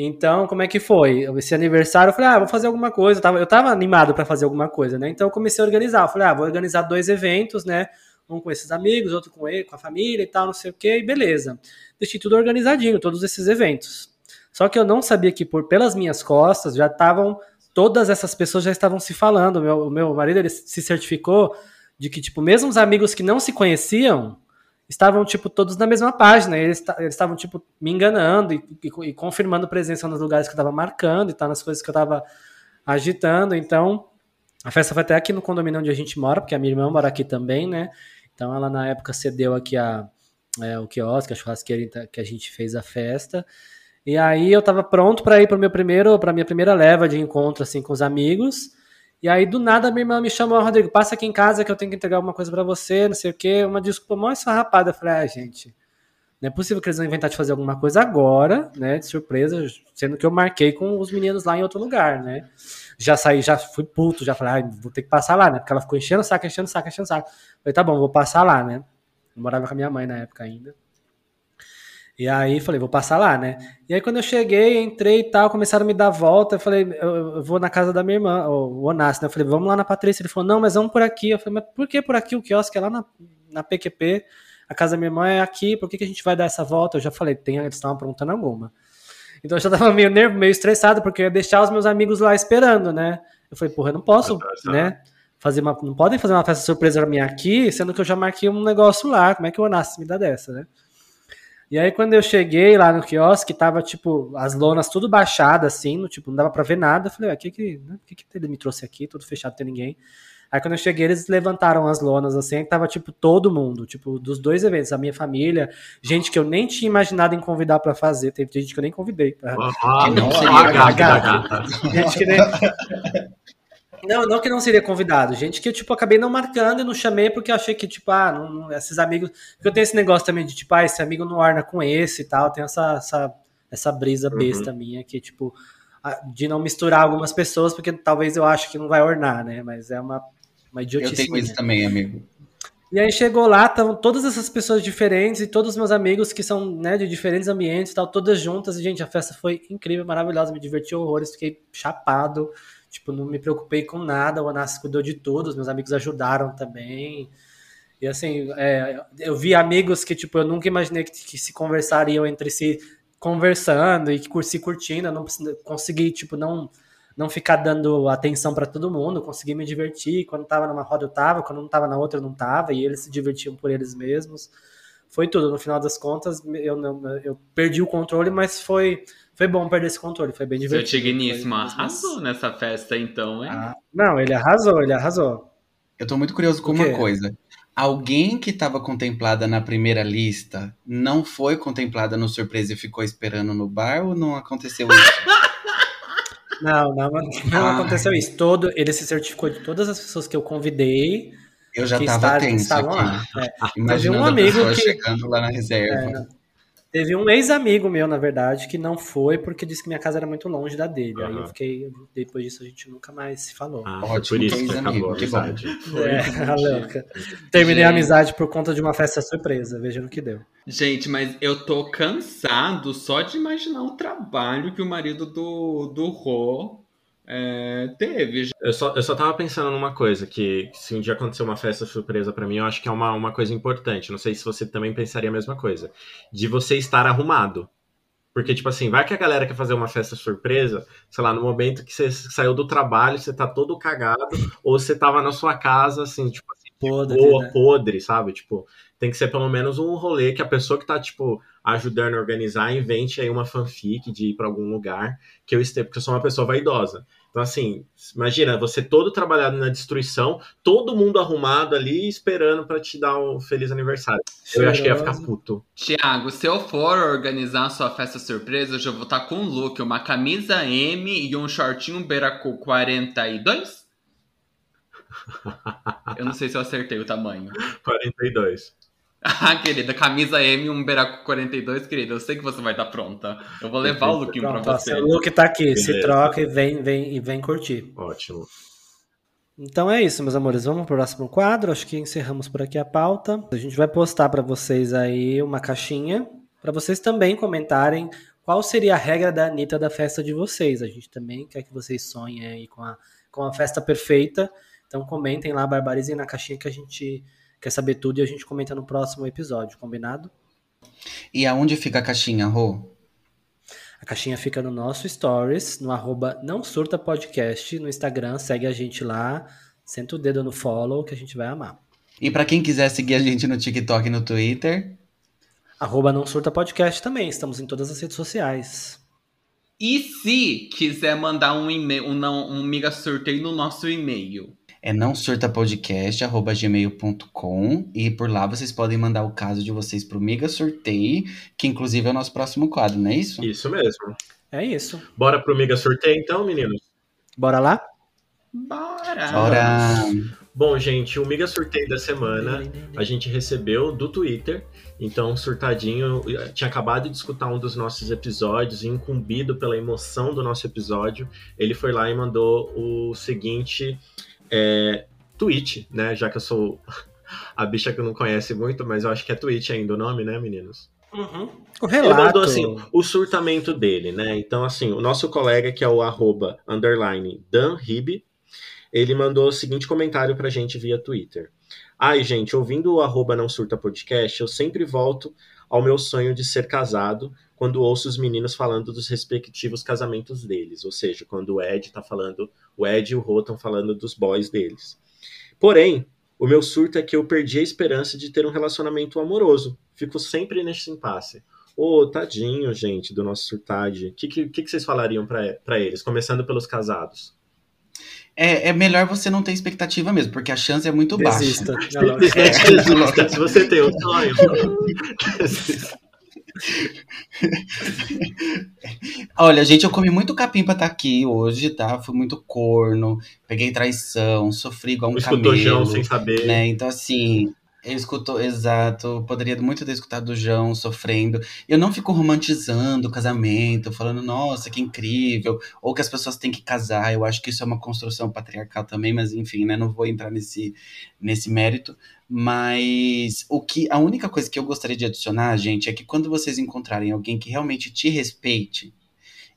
Então, como é que foi? Esse aniversário, eu falei, ah, vou fazer alguma coisa. Eu tava, eu tava animado para fazer alguma coisa, né? Então, eu comecei a organizar. Eu falei, ah, vou organizar dois eventos, né? Um com esses amigos, outro com ele, com a família e tal, não sei o quê, e beleza. Deixei tudo organizadinho, todos esses eventos. Só que eu não sabia que por pelas minhas costas já estavam todas essas pessoas já estavam se falando. O meu, meu marido ele se certificou de que tipo mesmo os amigos que não se conheciam estavam tipo todos na mesma página. Eles ta- eles estavam tipo me enganando e, e- e confirmando presença nos lugares que eu estava marcando e tal, nas coisas que eu estava agitando. Então a festa foi até aqui no condomínio onde a gente mora, porque a minha irmã mora aqui também, né? Então ela na época cedeu aqui a, é, o quiosque, a churrasqueira que a gente fez a festa. E aí eu tava pronto para ir para meu primeiro, para minha primeira leva de encontro assim com os amigos. E aí do nada minha irmã me chamou, Rodrigo, passa aqui em casa que eu tenho que entregar alguma coisa para você, não sei o quê, uma desculpa mó esfarrapada. Eu falei, ah, gente, não é possível que eles vão inventar de fazer alguma coisa agora, né, de surpresa, sendo que eu marquei com os meninos lá em outro lugar, né? Já saí, já fui puto, já falei, ah, vou ter que passar lá, né? Porque ela ficou enchendo o saco, enchendo o saco, enchendo o saco. Falei, tá bom, vou passar lá, né? Eu morava com a minha mãe na época ainda. E aí falei, vou passar lá, né? E aí quando eu cheguei, entrei e tal, começaram a me dar volta, eu falei, eu, vou na casa da minha irmã, o Onassi, né? Eu falei, vamos lá na Patrícia. Ele falou, não, mas vamos por aqui. Eu falei, mas por que por aqui? O quiosque é lá na, na PQP, a casa da minha irmã é aqui, por que, que a gente vai dar essa volta? Eu já falei, tem, eles estavam aprontando alguma. Então eu já tava meio nervo, meio estressado, porque eu ia deixar os meus amigos lá esperando, né? Eu falei, porra, eu não posso, Atrasar. né? Fazer uma, não podem fazer uma festa surpresa pra mim aqui, sendo que eu já marquei um negócio lá. Como é que o Onassi me dá dessa, né? E aí, quando eu cheguei lá no quiosque, tava, tipo, as lonas tudo baixadas, assim, no, tipo, não dava pra ver nada. Eu falei, o que que, né, que que ele me trouxe aqui? Tudo fechado, não tem ninguém. Aí, quando eu cheguei, eles levantaram as lonas, assim, tava, tipo, todo mundo, tipo, dos dois eventos, a minha família, gente que eu nem tinha imaginado em convidar pra fazer, teve gente que eu nem convidei. Pra... Ah, não não, a gata. a gata. Gente que nem... Não, não que não seria convidado. Gente que eu, tipo, acabei não marcando e não chamei porque eu achei que, tipo, ah, não, esses amigos. Porque eu tenho esse negócio também de, tipo, ah, esse amigo não orna com esse e tal. Tem essa, essa, essa brisa Uhum. besta minha que, tipo, de não misturar algumas pessoas, porque talvez eu acho que não vai ornar, né? Mas é uma, uma Eu idiotice. tenho minha. isso também, amigo. E aí chegou lá, estavam todas essas pessoas diferentes e todos os meus amigos que são né, de diferentes ambientes e tal, todas juntas. E, gente, a festa foi incrível, maravilhosa, me diverti horrores, fiquei chapado. Tipo, não me preocupei com nada, o Onassis cuidou de tudo, os meus amigos ajudaram também. E assim, é, eu vi amigos que, tipo, eu nunca imaginei que, que se conversariam entre si, conversando e que se curtindo. Eu não consegui, tipo, não não ficar dando atenção pra todo mundo, consegui me divertir. Quando tava numa roda eu tava, quando não tava na outra eu não tava, e eles se divertiam por eles mesmos. Foi tudo. No final das contas, eu, não, eu perdi o controle, mas foi, foi bom perder esse controle, foi bem Seu divertido. digníssimo Foi- arrasou nessa festa, então, hein? Ah, não, ele arrasou, ele arrasou. Eu tô muito curioso com uma coisa. Alguém que estava contemplada na primeira lista não foi contemplada no surpresa e ficou esperando no bar ou não aconteceu isso? Não, não, não Ah. aconteceu isso. Todo, ele se certificou de todas as pessoas que eu convidei Eu já que, tava está- que tenso estavam aqui. lá. É. Imaginando um a amigo pessoa que- chegando lá na reserva. É, Teve um ex-amigo meu, na verdade, que não foi porque disse que minha casa era muito longe da dele. Aí eu fiquei. Depois disso a gente nunca mais se falou. Ah, Ótimo, foi por isso que fez acabou a que bom. amizade. É, a louca. Terminei a Gente. amizade por conta de uma festa surpresa, veja no que deu. Gente, mas eu tô cansado só de imaginar o trabalho que o marido do, do Rô é, teve. Eu só, eu só tava pensando numa coisa, que se um dia acontecer uma festa surpresa pra mim, eu acho que é uma, uma coisa importante. Não sei se você também pensaria a mesma coisa. De você estar arrumado. Porque, tipo assim, vai que a galera quer fazer uma festa surpresa, sei lá, no momento que você saiu do trabalho, você tá todo cagado, ou você tava na sua casa, assim, tipo assim, Podre, boa, né? podre, sabe? Tipo, tem que ser pelo menos um rolê que a pessoa que tá, tipo, ajudando a organizar invente aí uma fanfic de ir pra algum lugar que eu esteja, porque eu sou uma pessoa vaidosa. Então, assim, imagina, você todo trabalhado na destruição, todo mundo arrumado ali, esperando para te dar um feliz aniversário. Eu acho que ia ficar puto. Tiago, se eu for organizar a sua festa surpresa, eu já vou estar com um look, uma camisa M e um shortinho Beracu 42? eu não sei se eu acertei o tamanho. 42. Ah, querida, camisa M, um Beraco 42, querida. Eu sei que você vai estar pronta. Eu vou levar o lookinho Pronto, pra você. O look tá aqui, Beleza. se troca e vem, vem, e vem curtir. Ótimo. Então é isso, meus amores. Vamos pro próximo quadro. Acho que encerramos por aqui a pauta. A gente vai postar para vocês aí uma caixinha para vocês também comentarem qual seria a regra da Anitta da festa de vocês. A gente também quer que vocês sonhem aí com a, com a festa perfeita. Então comentem lá, barbarizem na caixinha que a gente quer saber tudo e a gente comenta no próximo episódio, combinado? E aonde fica a caixinha, Rô? A caixinha fica no nosso stories, no arroba não surta podcast, no Instagram, segue a gente lá, senta o dedo no follow que a gente vai amar. E para quem quiser seguir a gente no TikTok e no Twitter? Arroba não surta podcast também, estamos em todas as redes sociais. E se quiser mandar um e-mail, um, um mega sorteio no nosso e-mail, é não surtapodcast@gmail.com e por lá vocês podem mandar o caso de vocês pro Mega Sorteio, que inclusive é o nosso próximo quadro, não é isso? Isso mesmo. É isso. Bora pro Mega Sorteio então, meninos? Bora lá? Bora! Bora! Bom, gente, o Mega Sorteio da semana a gente recebeu do Twitter. Então, Surtadinho tinha acabado de escutar um dos nossos episódios, incumbido pela emoção do nosso episódio. Ele foi lá e mandou o seguinte é, Twitch, né? Já que eu sou a bicha que não conhece muito, mas eu acho que é Twitch ainda o nome, né, meninos? Uhum. O relato. Ele mandou assim, o surtamento dele, né? Então, assim, o nosso colega, que é o arroba underline Dan Rib, ele mandou o seguinte comentário pra gente via Twitter. Ai, gente, ouvindo o arroba não surta podcast, eu sempre volto ao meu sonho de ser casado quando ouço os meninos falando dos respectivos casamentos deles. Ou seja, quando o Ed tá falando, o Ed e o Rô estão falando dos boys deles. Porém, o meu surto é que eu perdi a esperança de ter um relacionamento amoroso. Fico sempre nesse impasse. Ô, oh, tadinho, gente, do nosso surtade. O que, que, que, vocês falariam para eles? Começando pelos casados. É, é, melhor você não ter expectativa mesmo, porque a chance é muito Desista. baixa. Desista. Se você tem um sonho. Olha, gente, eu comi muito capim pra estar tá aqui hoje, tá? Fui muito corno, peguei traição, sofri igual um camelo. sem saber. Né? Então, assim, eu escuto, exato. Poderia muito ter escutado o João sofrendo. Eu não fico romantizando o casamento, falando, nossa, que incrível. Ou que as pessoas têm que casar. Eu acho que isso é uma construção patriarcal também, mas enfim, né? Não vou entrar nesse, nesse mérito. Mas o que a única coisa que eu gostaria de adicionar, gente, é que quando vocês encontrarem alguém que realmente te respeite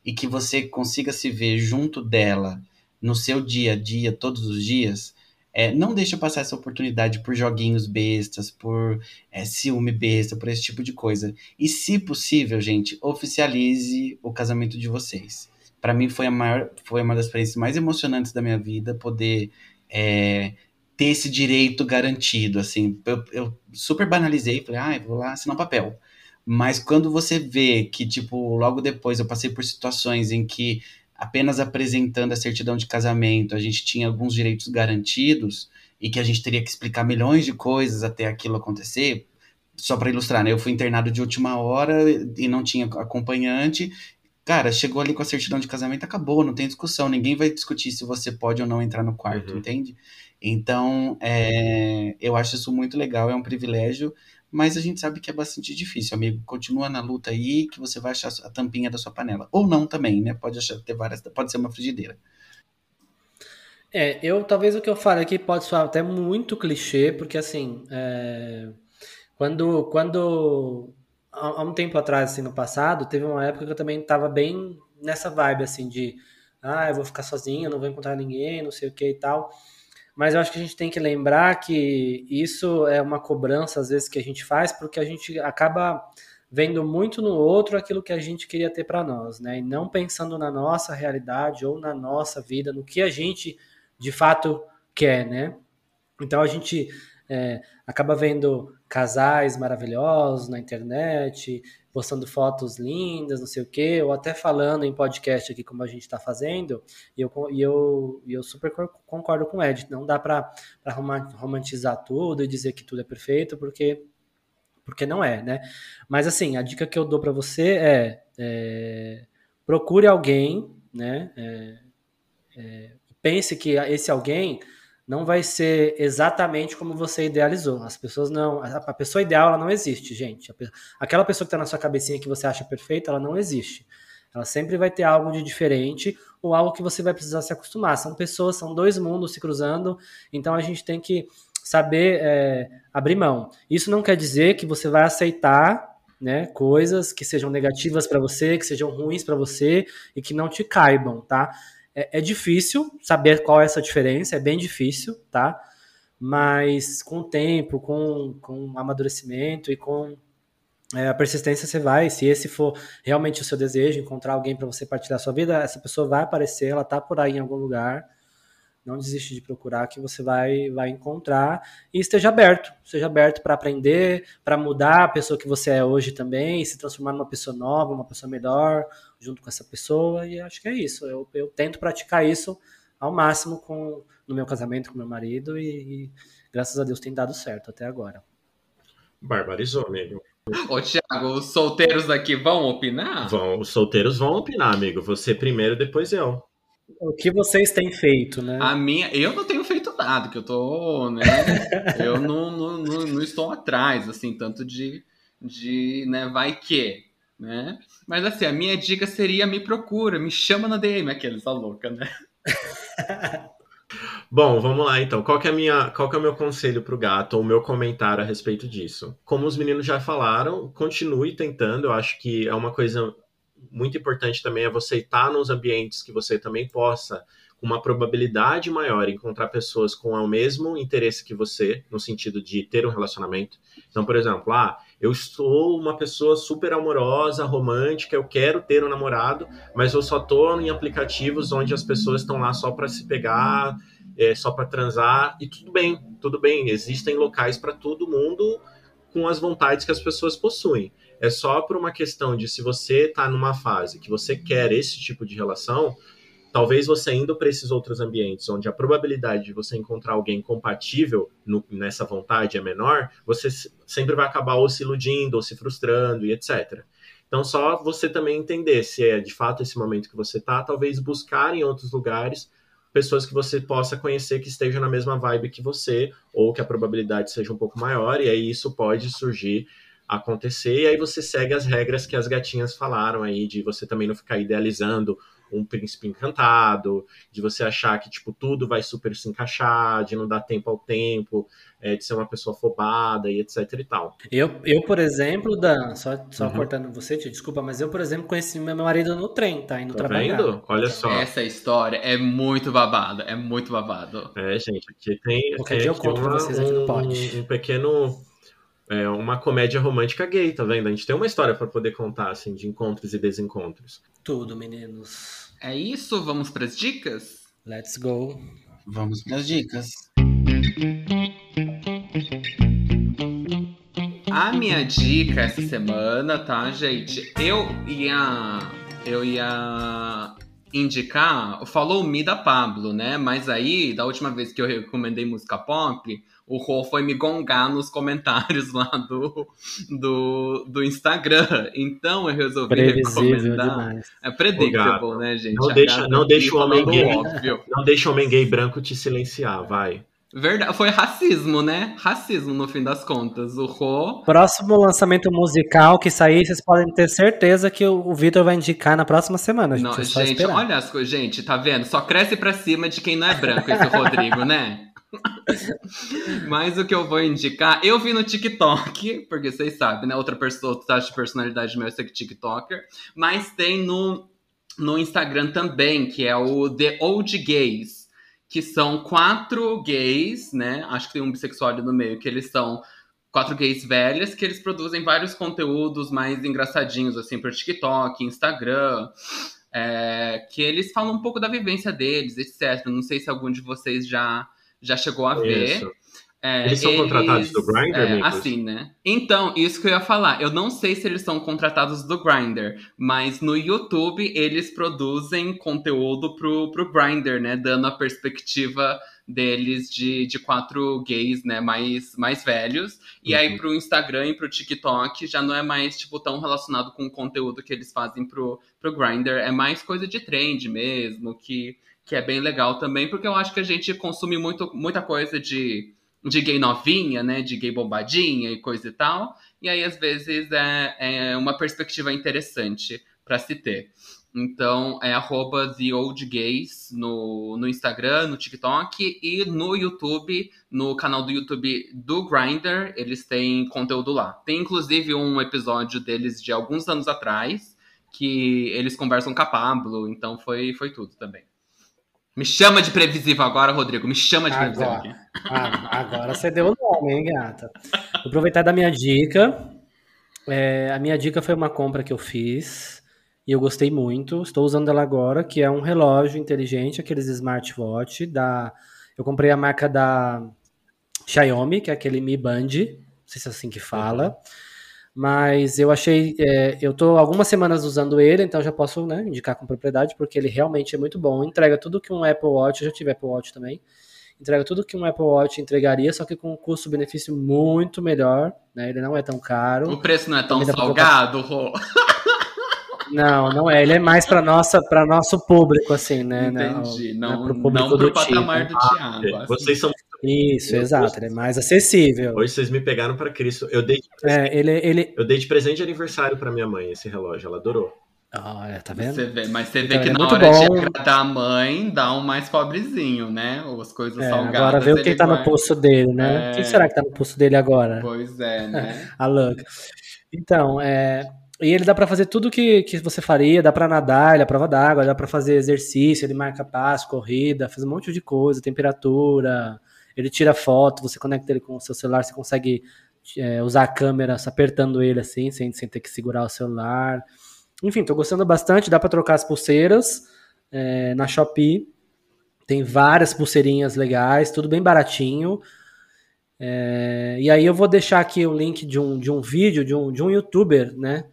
e que você consiga se ver junto dela no seu dia a dia, todos os dias é, não deixe passar essa oportunidade por joguinhos bestas, por é, ciúme besta, por esse tipo de coisa. E, se possível, gente, oficialize o casamento de vocês. Para mim foi a maior, foi uma das experiências mais emocionantes da minha vida poder é, ter esse direito garantido. Assim, eu, eu super banalizei, falei, ah, vou lá assinar um papel. Mas quando você vê que, tipo, logo depois eu passei por situações em que apenas apresentando a certidão de casamento, a gente tinha alguns direitos garantidos e que a gente teria que explicar milhões de coisas até aquilo acontecer. Só para ilustrar, né? Eu fui internado de última hora e não tinha acompanhante. Cara, chegou ali com a certidão de casamento, acabou, não tem discussão. Ninguém vai discutir se você pode ou não entrar no quarto, uhum. entende? Então, é, eu acho isso muito legal, é um privilégio, mas a gente sabe que é bastante difícil, amigo. Continua na luta aí que você vai achar a tampinha da sua panela. Ou não também, né? Pode achar ter várias, pode ser uma frigideira. É, eu talvez o que eu falo aqui pode soar até muito clichê, porque assim, é, quando, quando há um tempo atrás, assim, no passado, teve uma época que eu também estava bem nessa vibe, assim, de ah, eu vou ficar sozinho, não vou encontrar ninguém, não sei o que e tal. Mas eu acho que a gente tem que lembrar que isso é uma cobrança, às vezes, que a gente faz, porque a gente acaba vendo muito no outro aquilo que a gente queria ter para nós, né? E não pensando na nossa realidade ou na nossa vida, no que a gente de fato quer, né? Então a gente é, acaba vendo casais maravilhosos na internet, postando fotos lindas, não sei o quê, ou até falando em podcast aqui como a gente está fazendo, e eu, e, eu, e eu super concordo com o Ed, não dá para romantizar tudo e dizer que tudo é perfeito, porque, porque não é, né? Mas assim, a dica que eu dou para você é, é, procure alguém, né? É, é pense que esse alguém não vai ser exatamente como você idealizou. As pessoas não. A pessoa ideal ela não existe, gente. Aquela pessoa que está na sua cabecinha que você acha perfeita, ela não existe. Ela sempre vai ter algo de diferente ou algo que você vai precisar se acostumar. São pessoas, são dois mundos se cruzando, então a gente tem que saber é, abrir mão. Isso não quer dizer que você vai aceitar né, coisas que sejam negativas para você, que sejam ruins para você e que não te caibam, tá? É, é, difícil saber qual é essa diferença, é bem difícil, tá? Mas com o tempo, com, com amadurecimento e com é, a persistência você vai, se esse for realmente o seu desejo, encontrar alguém para você partilhar sua vida, essa pessoa vai aparecer, ela tá por aí em algum lugar. Não desiste de procurar que você vai, vai encontrar. E esteja aberto, seja aberto para aprender, para mudar a pessoa que você é hoje também, se transformar numa pessoa nova, uma pessoa melhor, junto com essa pessoa, e acho que é isso. Eu, eu tento praticar isso ao máximo com no meu casamento com meu marido e, e graças a Deus tem dado certo até agora. Barbarizou, amigo. Ô, Thiago, os solteiros aqui vão opinar? Vão, os solteiros vão opinar, amigo. Você primeiro, depois eu. O que vocês têm feito, né? A minha, eu não tenho feito nada, que eu tô, né? eu não, não, não, não, estou atrás, assim, tanto de, de, né, vai que, né? Mas assim, a minha dica seria me procura, me chama na DM, aqueles a louca, né? Bom, vamos lá então. Qual que é, minha, qual que é o meu conselho para o gato, ou o meu comentário a respeito disso? Como os meninos já falaram, continue tentando. Eu acho que é uma coisa muito importante também é você estar nos ambientes que você também possa, uma probabilidade maior, encontrar pessoas com o mesmo interesse que você, no sentido de ter um relacionamento. Então, por exemplo, ah, eu sou uma pessoa super amorosa, romântica, eu quero ter um namorado, mas eu só tô em aplicativos onde as pessoas estão lá só para se pegar, é, só para transar, e tudo bem, tudo bem, existem locais para todo mundo com as vontades que as pessoas possuem. É só por uma questão de se você está numa fase que você quer esse tipo de relação, talvez você indo para esses outros ambientes, onde a probabilidade de você encontrar alguém compatível no, nessa vontade é menor, você sempre vai acabar ou se iludindo, ou se frustrando e etc. Então, só você também entender se é de fato esse momento que você está, talvez buscar em outros lugares pessoas que você possa conhecer que estejam na mesma vibe que você, ou que a probabilidade seja um pouco maior, e aí isso pode surgir acontecer, e aí você segue as regras que as gatinhas falaram aí, de você também não ficar idealizando um príncipe encantado, de você achar que, tipo, tudo vai super se encaixar, de não dar tempo ao tempo, é, de ser uma pessoa afobada e etc e tal. Eu, eu por exemplo, Dan, só, só uhum. cortando você, te desculpa, mas eu, por exemplo, conheci meu marido no trem, tá? Indo tá trabalhar. Vendo? Olha só. Essa história é muito babado, é muito babado. É, gente, aqui tem... Qualquer dia eu conto uma, pra vocês aqui no pod. Um pequeno... É uma comédia romântica gay, tá vendo? A gente tem uma história para poder contar, assim, de encontros e desencontros. Tudo, meninos. É isso? Vamos para as dicas? Let's go. Vamos para as dicas. A minha dica essa semana, tá, gente? Eu ia. Eu ia indicar o Follow Me da Pablo, né? Mas aí, da última vez que eu recomendei música pop, o Rô foi me gongar nos comentários lá do, do, do Instagram. Então eu resolvi Previsível recomendar. Demais. É predictable, né, gente? Não deixa, não deixa o homem gay. Óbvio. Não deixa o homem gay branco te silenciar, vai. Verdade, foi racismo, né? Racismo no fim das contas. O Rô. Próximo lançamento musical que sair, vocês podem ter certeza que o Vitor vai indicar na próxima semana. Gente, não, gente olha as coisas. Gente, tá vendo? Só cresce pra cima de quem não é branco, esse Rodrigo, né? Mas o que eu vou indicar, eu vi no TikTok, porque vocês sabem, né? Outra pessoa, outra de personalidade meu é ser TikToker, mas tem no, no Instagram também, que é o The Old Gays, que são quatro gays, né? Acho que tem um bissexual ali no meio, que eles são quatro gays velhas, que eles produzem vários conteúdos mais engraçadinhos, assim, por TikTok, Instagram. É, que eles falam um pouco da vivência deles, etc. Não sei se algum de vocês já já chegou a ver. É, Eles são contratados do Grindr, é? Assim, né? Então, isso que eu ia falar. Eu não sei se eles são contratados do Grindr, mas no YouTube eles produzem conteúdo pro, pro Grindr, né? Dando a perspectiva deles de, de quatro gays, né? Mais, mais velhos. E Uhum. aí pro Instagram e pro TikTok já não é mais, tipo, tão relacionado com o conteúdo que eles fazem pro, pro Grindr. É mais coisa de trend mesmo, que, que é bem legal também, porque eu acho que a gente consome muito, muita coisa de de gay novinha, né? De gay bombadinha e coisa e tal. E aí, às vezes, é, é uma perspectiva interessante para se ter. Então, é arroba The Old Gays no, no Instagram, no TikTok e no YouTube, no canal do YouTube do Grindr, eles têm conteúdo lá. Tem inclusive um episódio deles de alguns anos atrás, que eles conversam com a Pablo, então foi, foi tudo também. Me chama de previsível agora, Rodrigo. Me chama de previsível Agora. Ah, agora você deu o nome, hein, gata? Vou aproveitar da minha dica. É, a minha dica foi uma compra que eu fiz e eu gostei muito. Estou usando ela agora, que é um relógio inteligente, aqueles smartwatch da. Eu comprei a marca da Xiaomi, que é aquele Mi Band. Não sei se é assim que fala. Mas eu achei. é, eu tô algumas semanas usando ele, então já posso né, indicar com propriedade, porque ele realmente é muito bom. Entrega tudo que um Apple Watch, eu já tive Apple Watch também. Entrega tudo que um Apple Watch entregaria, só que com um custo-benefício muito melhor. Né? Ele não é tão caro. O preço não é tão salgado, Rô? Não, não é. Ele é mais para nossa, para nosso público, assim, né? Entendi. Não, Não, pro não, público pro do patamar do Thiago. assim. Vocês são. Isso, Eu exato. Ele é mais acessível. Hoje vocês me pegaram para Cristo. Eu dei, É, ele, ele. eu dei de presente de aniversário para minha mãe esse relógio. Ela adorou. Olha, tá vendo? Você vê, mas você vê Então, que é na hora bom. de agradar a mãe, dá um mais pobrezinho, né? Ou as coisas É, salgadas. agora vê o que tá no vai- pulso dele, né? É. Quem será que tá no pulso dele agora? Pois é, né? A louca. Então, é. E ele dá pra fazer tudo que, que você faria, dá pra nadar, ele é prova d'água, dá pra fazer exercício, ele marca passo, corrida, faz um monte de coisa, temperatura, ele tira foto, você conecta ele com o seu celular, você consegue é, usar a câmera apertando ele assim, sem, sem ter que segurar o celular. Enfim, tô gostando bastante, dá pra trocar as pulseiras é, na Shopee. Tem várias pulseirinhas legais, tudo bem baratinho. É, e aí eu vou deixar aqui o link de um, de um vídeo de um, de um youtuber, né?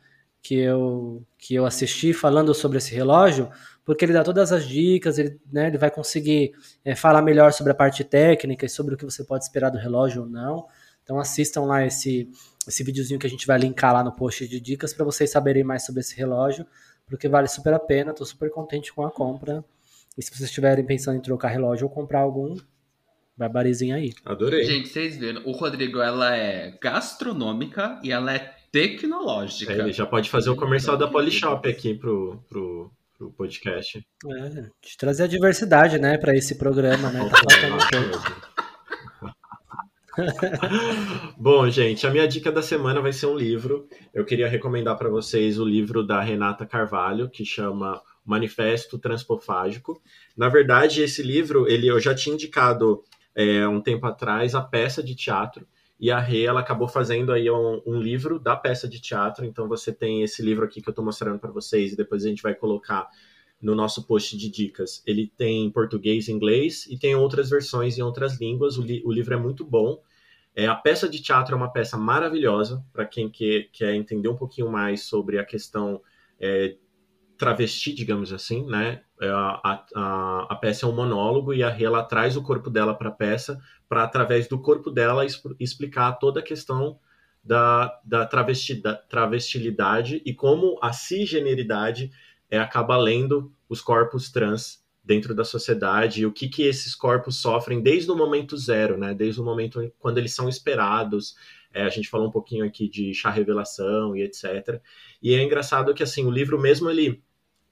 Que eu, que eu assisti falando sobre esse relógio, porque ele dá todas as dicas, ele, né, ele vai conseguir é, falar melhor sobre a parte técnica e sobre o que você pode esperar do relógio ou não. Então assistam lá esse, esse videozinho que a gente vai linkar lá no post de dicas para vocês saberem mais sobre esse relógio, porque vale super a pena, estou super contente com a compra. E se vocês estiverem pensando em trocar relógio ou comprar algum, barbarizinho aí. Adorei. Gente, vocês viram, o Rodrigo, ela é gastronômica e ela é tecnológica. É, ele já pode fazer o comercial da Polishop aqui pro, pro, pro podcast. É, de trazer a diversidade, né, para esse programa, né? Tá faltando pouco. Bom, gente, a minha dica da semana vai ser um livro. Eu queria recomendar para vocês o livro da Renata Carvalho, que chama Manifesto Transpofágico. Na verdade, esse livro, ele eu já tinha indicado é, um tempo atrás a peça de teatro. E a Rê, ela acabou fazendo aí um, um livro da peça de teatro. Então você tem esse livro aqui que eu estou mostrando para vocês e depois a gente vai colocar no nosso post de dicas. Ele tem em português e inglês e tem outras versões em outras línguas. O, li o livro é muito bom. É, a peça de teatro é uma peça maravilhosa para quem quer, quer entender um pouquinho mais sobre a questão é, travesti, digamos assim, né? A, a, a, peça é um monólogo e a Rê, ela traz o corpo dela para a peça para, através do corpo dela, explicar toda a questão da, da, travesti, da travestilidade e como a cisgeneridade é, acaba lendo os corpos trans dentro da sociedade e o que, que esses corpos sofrem desde o momento zero, né? Desde o momento quando eles são esperados. É, a gente falou um pouquinho aqui de chá revelação e etc. E é engraçado que assim o livro mesmo ele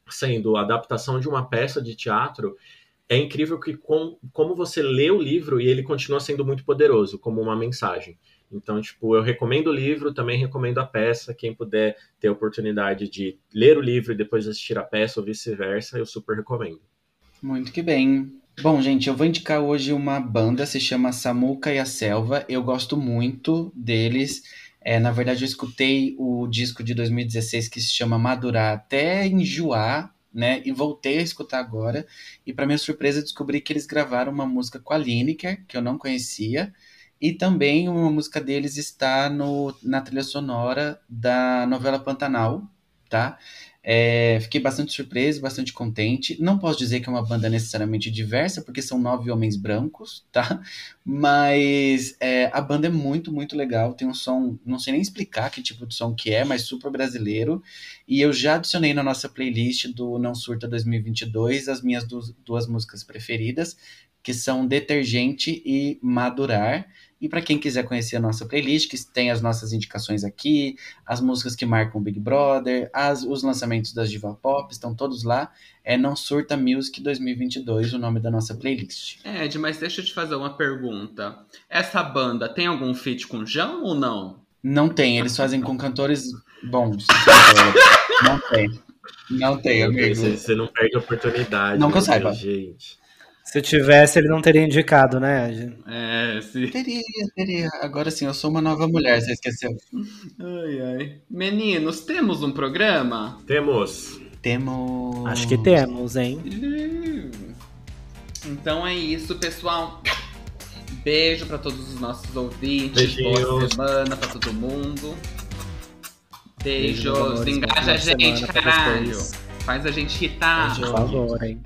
sendo a adaptação de uma peça de teatro é incrível que com, como você lê o livro e ele continua sendo muito poderoso como uma mensagem. Então, tipo, eu recomendo o livro, também recomendo a peça. Quem puder ter a oportunidade de ler o livro e depois assistir a peça ou vice-versa, eu super recomendo. Muito que bem. Bom, gente, eu vou indicar hoje uma banda, se chama Samuca e a Selva. Eu gosto muito deles. É, na verdade, eu escutei o disco de 2016 que se chama Madurar até enjoar, né? E voltei a escutar agora. E, para minha surpresa, descobri que eles gravaram uma música com a Lineker, que eu não conhecia. E também uma música deles está no, na trilha sonora da novela Pantanal, tá? É, fiquei bastante surpreso, bastante contente. Não posso dizer que é uma banda necessariamente diversa, porque são nove homens brancos, tá? Mas é, a banda é muito, muito legal. Tem um som, não sei nem explicar que tipo de som que é, mas super brasileiro. E eu já adicionei na nossa playlist do Não Surta 2022 as minhas duas, duas músicas preferidas, que são Detergente e Madurar. E para quem quiser conhecer a nossa playlist, que tem as nossas indicações aqui, as músicas que marcam o Big Brother, as, os lançamentos das diva pop, estão todos lá. É Não Surta Music 2022, o nome da nossa playlist. Ed, mas deixa eu te fazer uma pergunta. Essa banda tem algum feat com João ou não? Não tem, eles fazem com cantores bons. não tem. Não tem, amigo. Você, você não perde a oportunidade. Não que eu saiba. Gente. Se tivesse, ele não teria indicado, né? É, sim. Teria, teria. Agora sim, eu sou uma nova mulher, você esqueceu. Ai, ai. Meninos, temos um programa? Temos. Temos. Acho que temos, hein? Então é isso, pessoal. Beijo pra todos os nossos ouvintes. Beijinhos. Boa semana pra todo mundo. Beijo, Beijos. amores. Engaja a gente, caralho. Faz a gente irritar. Por favor, hein?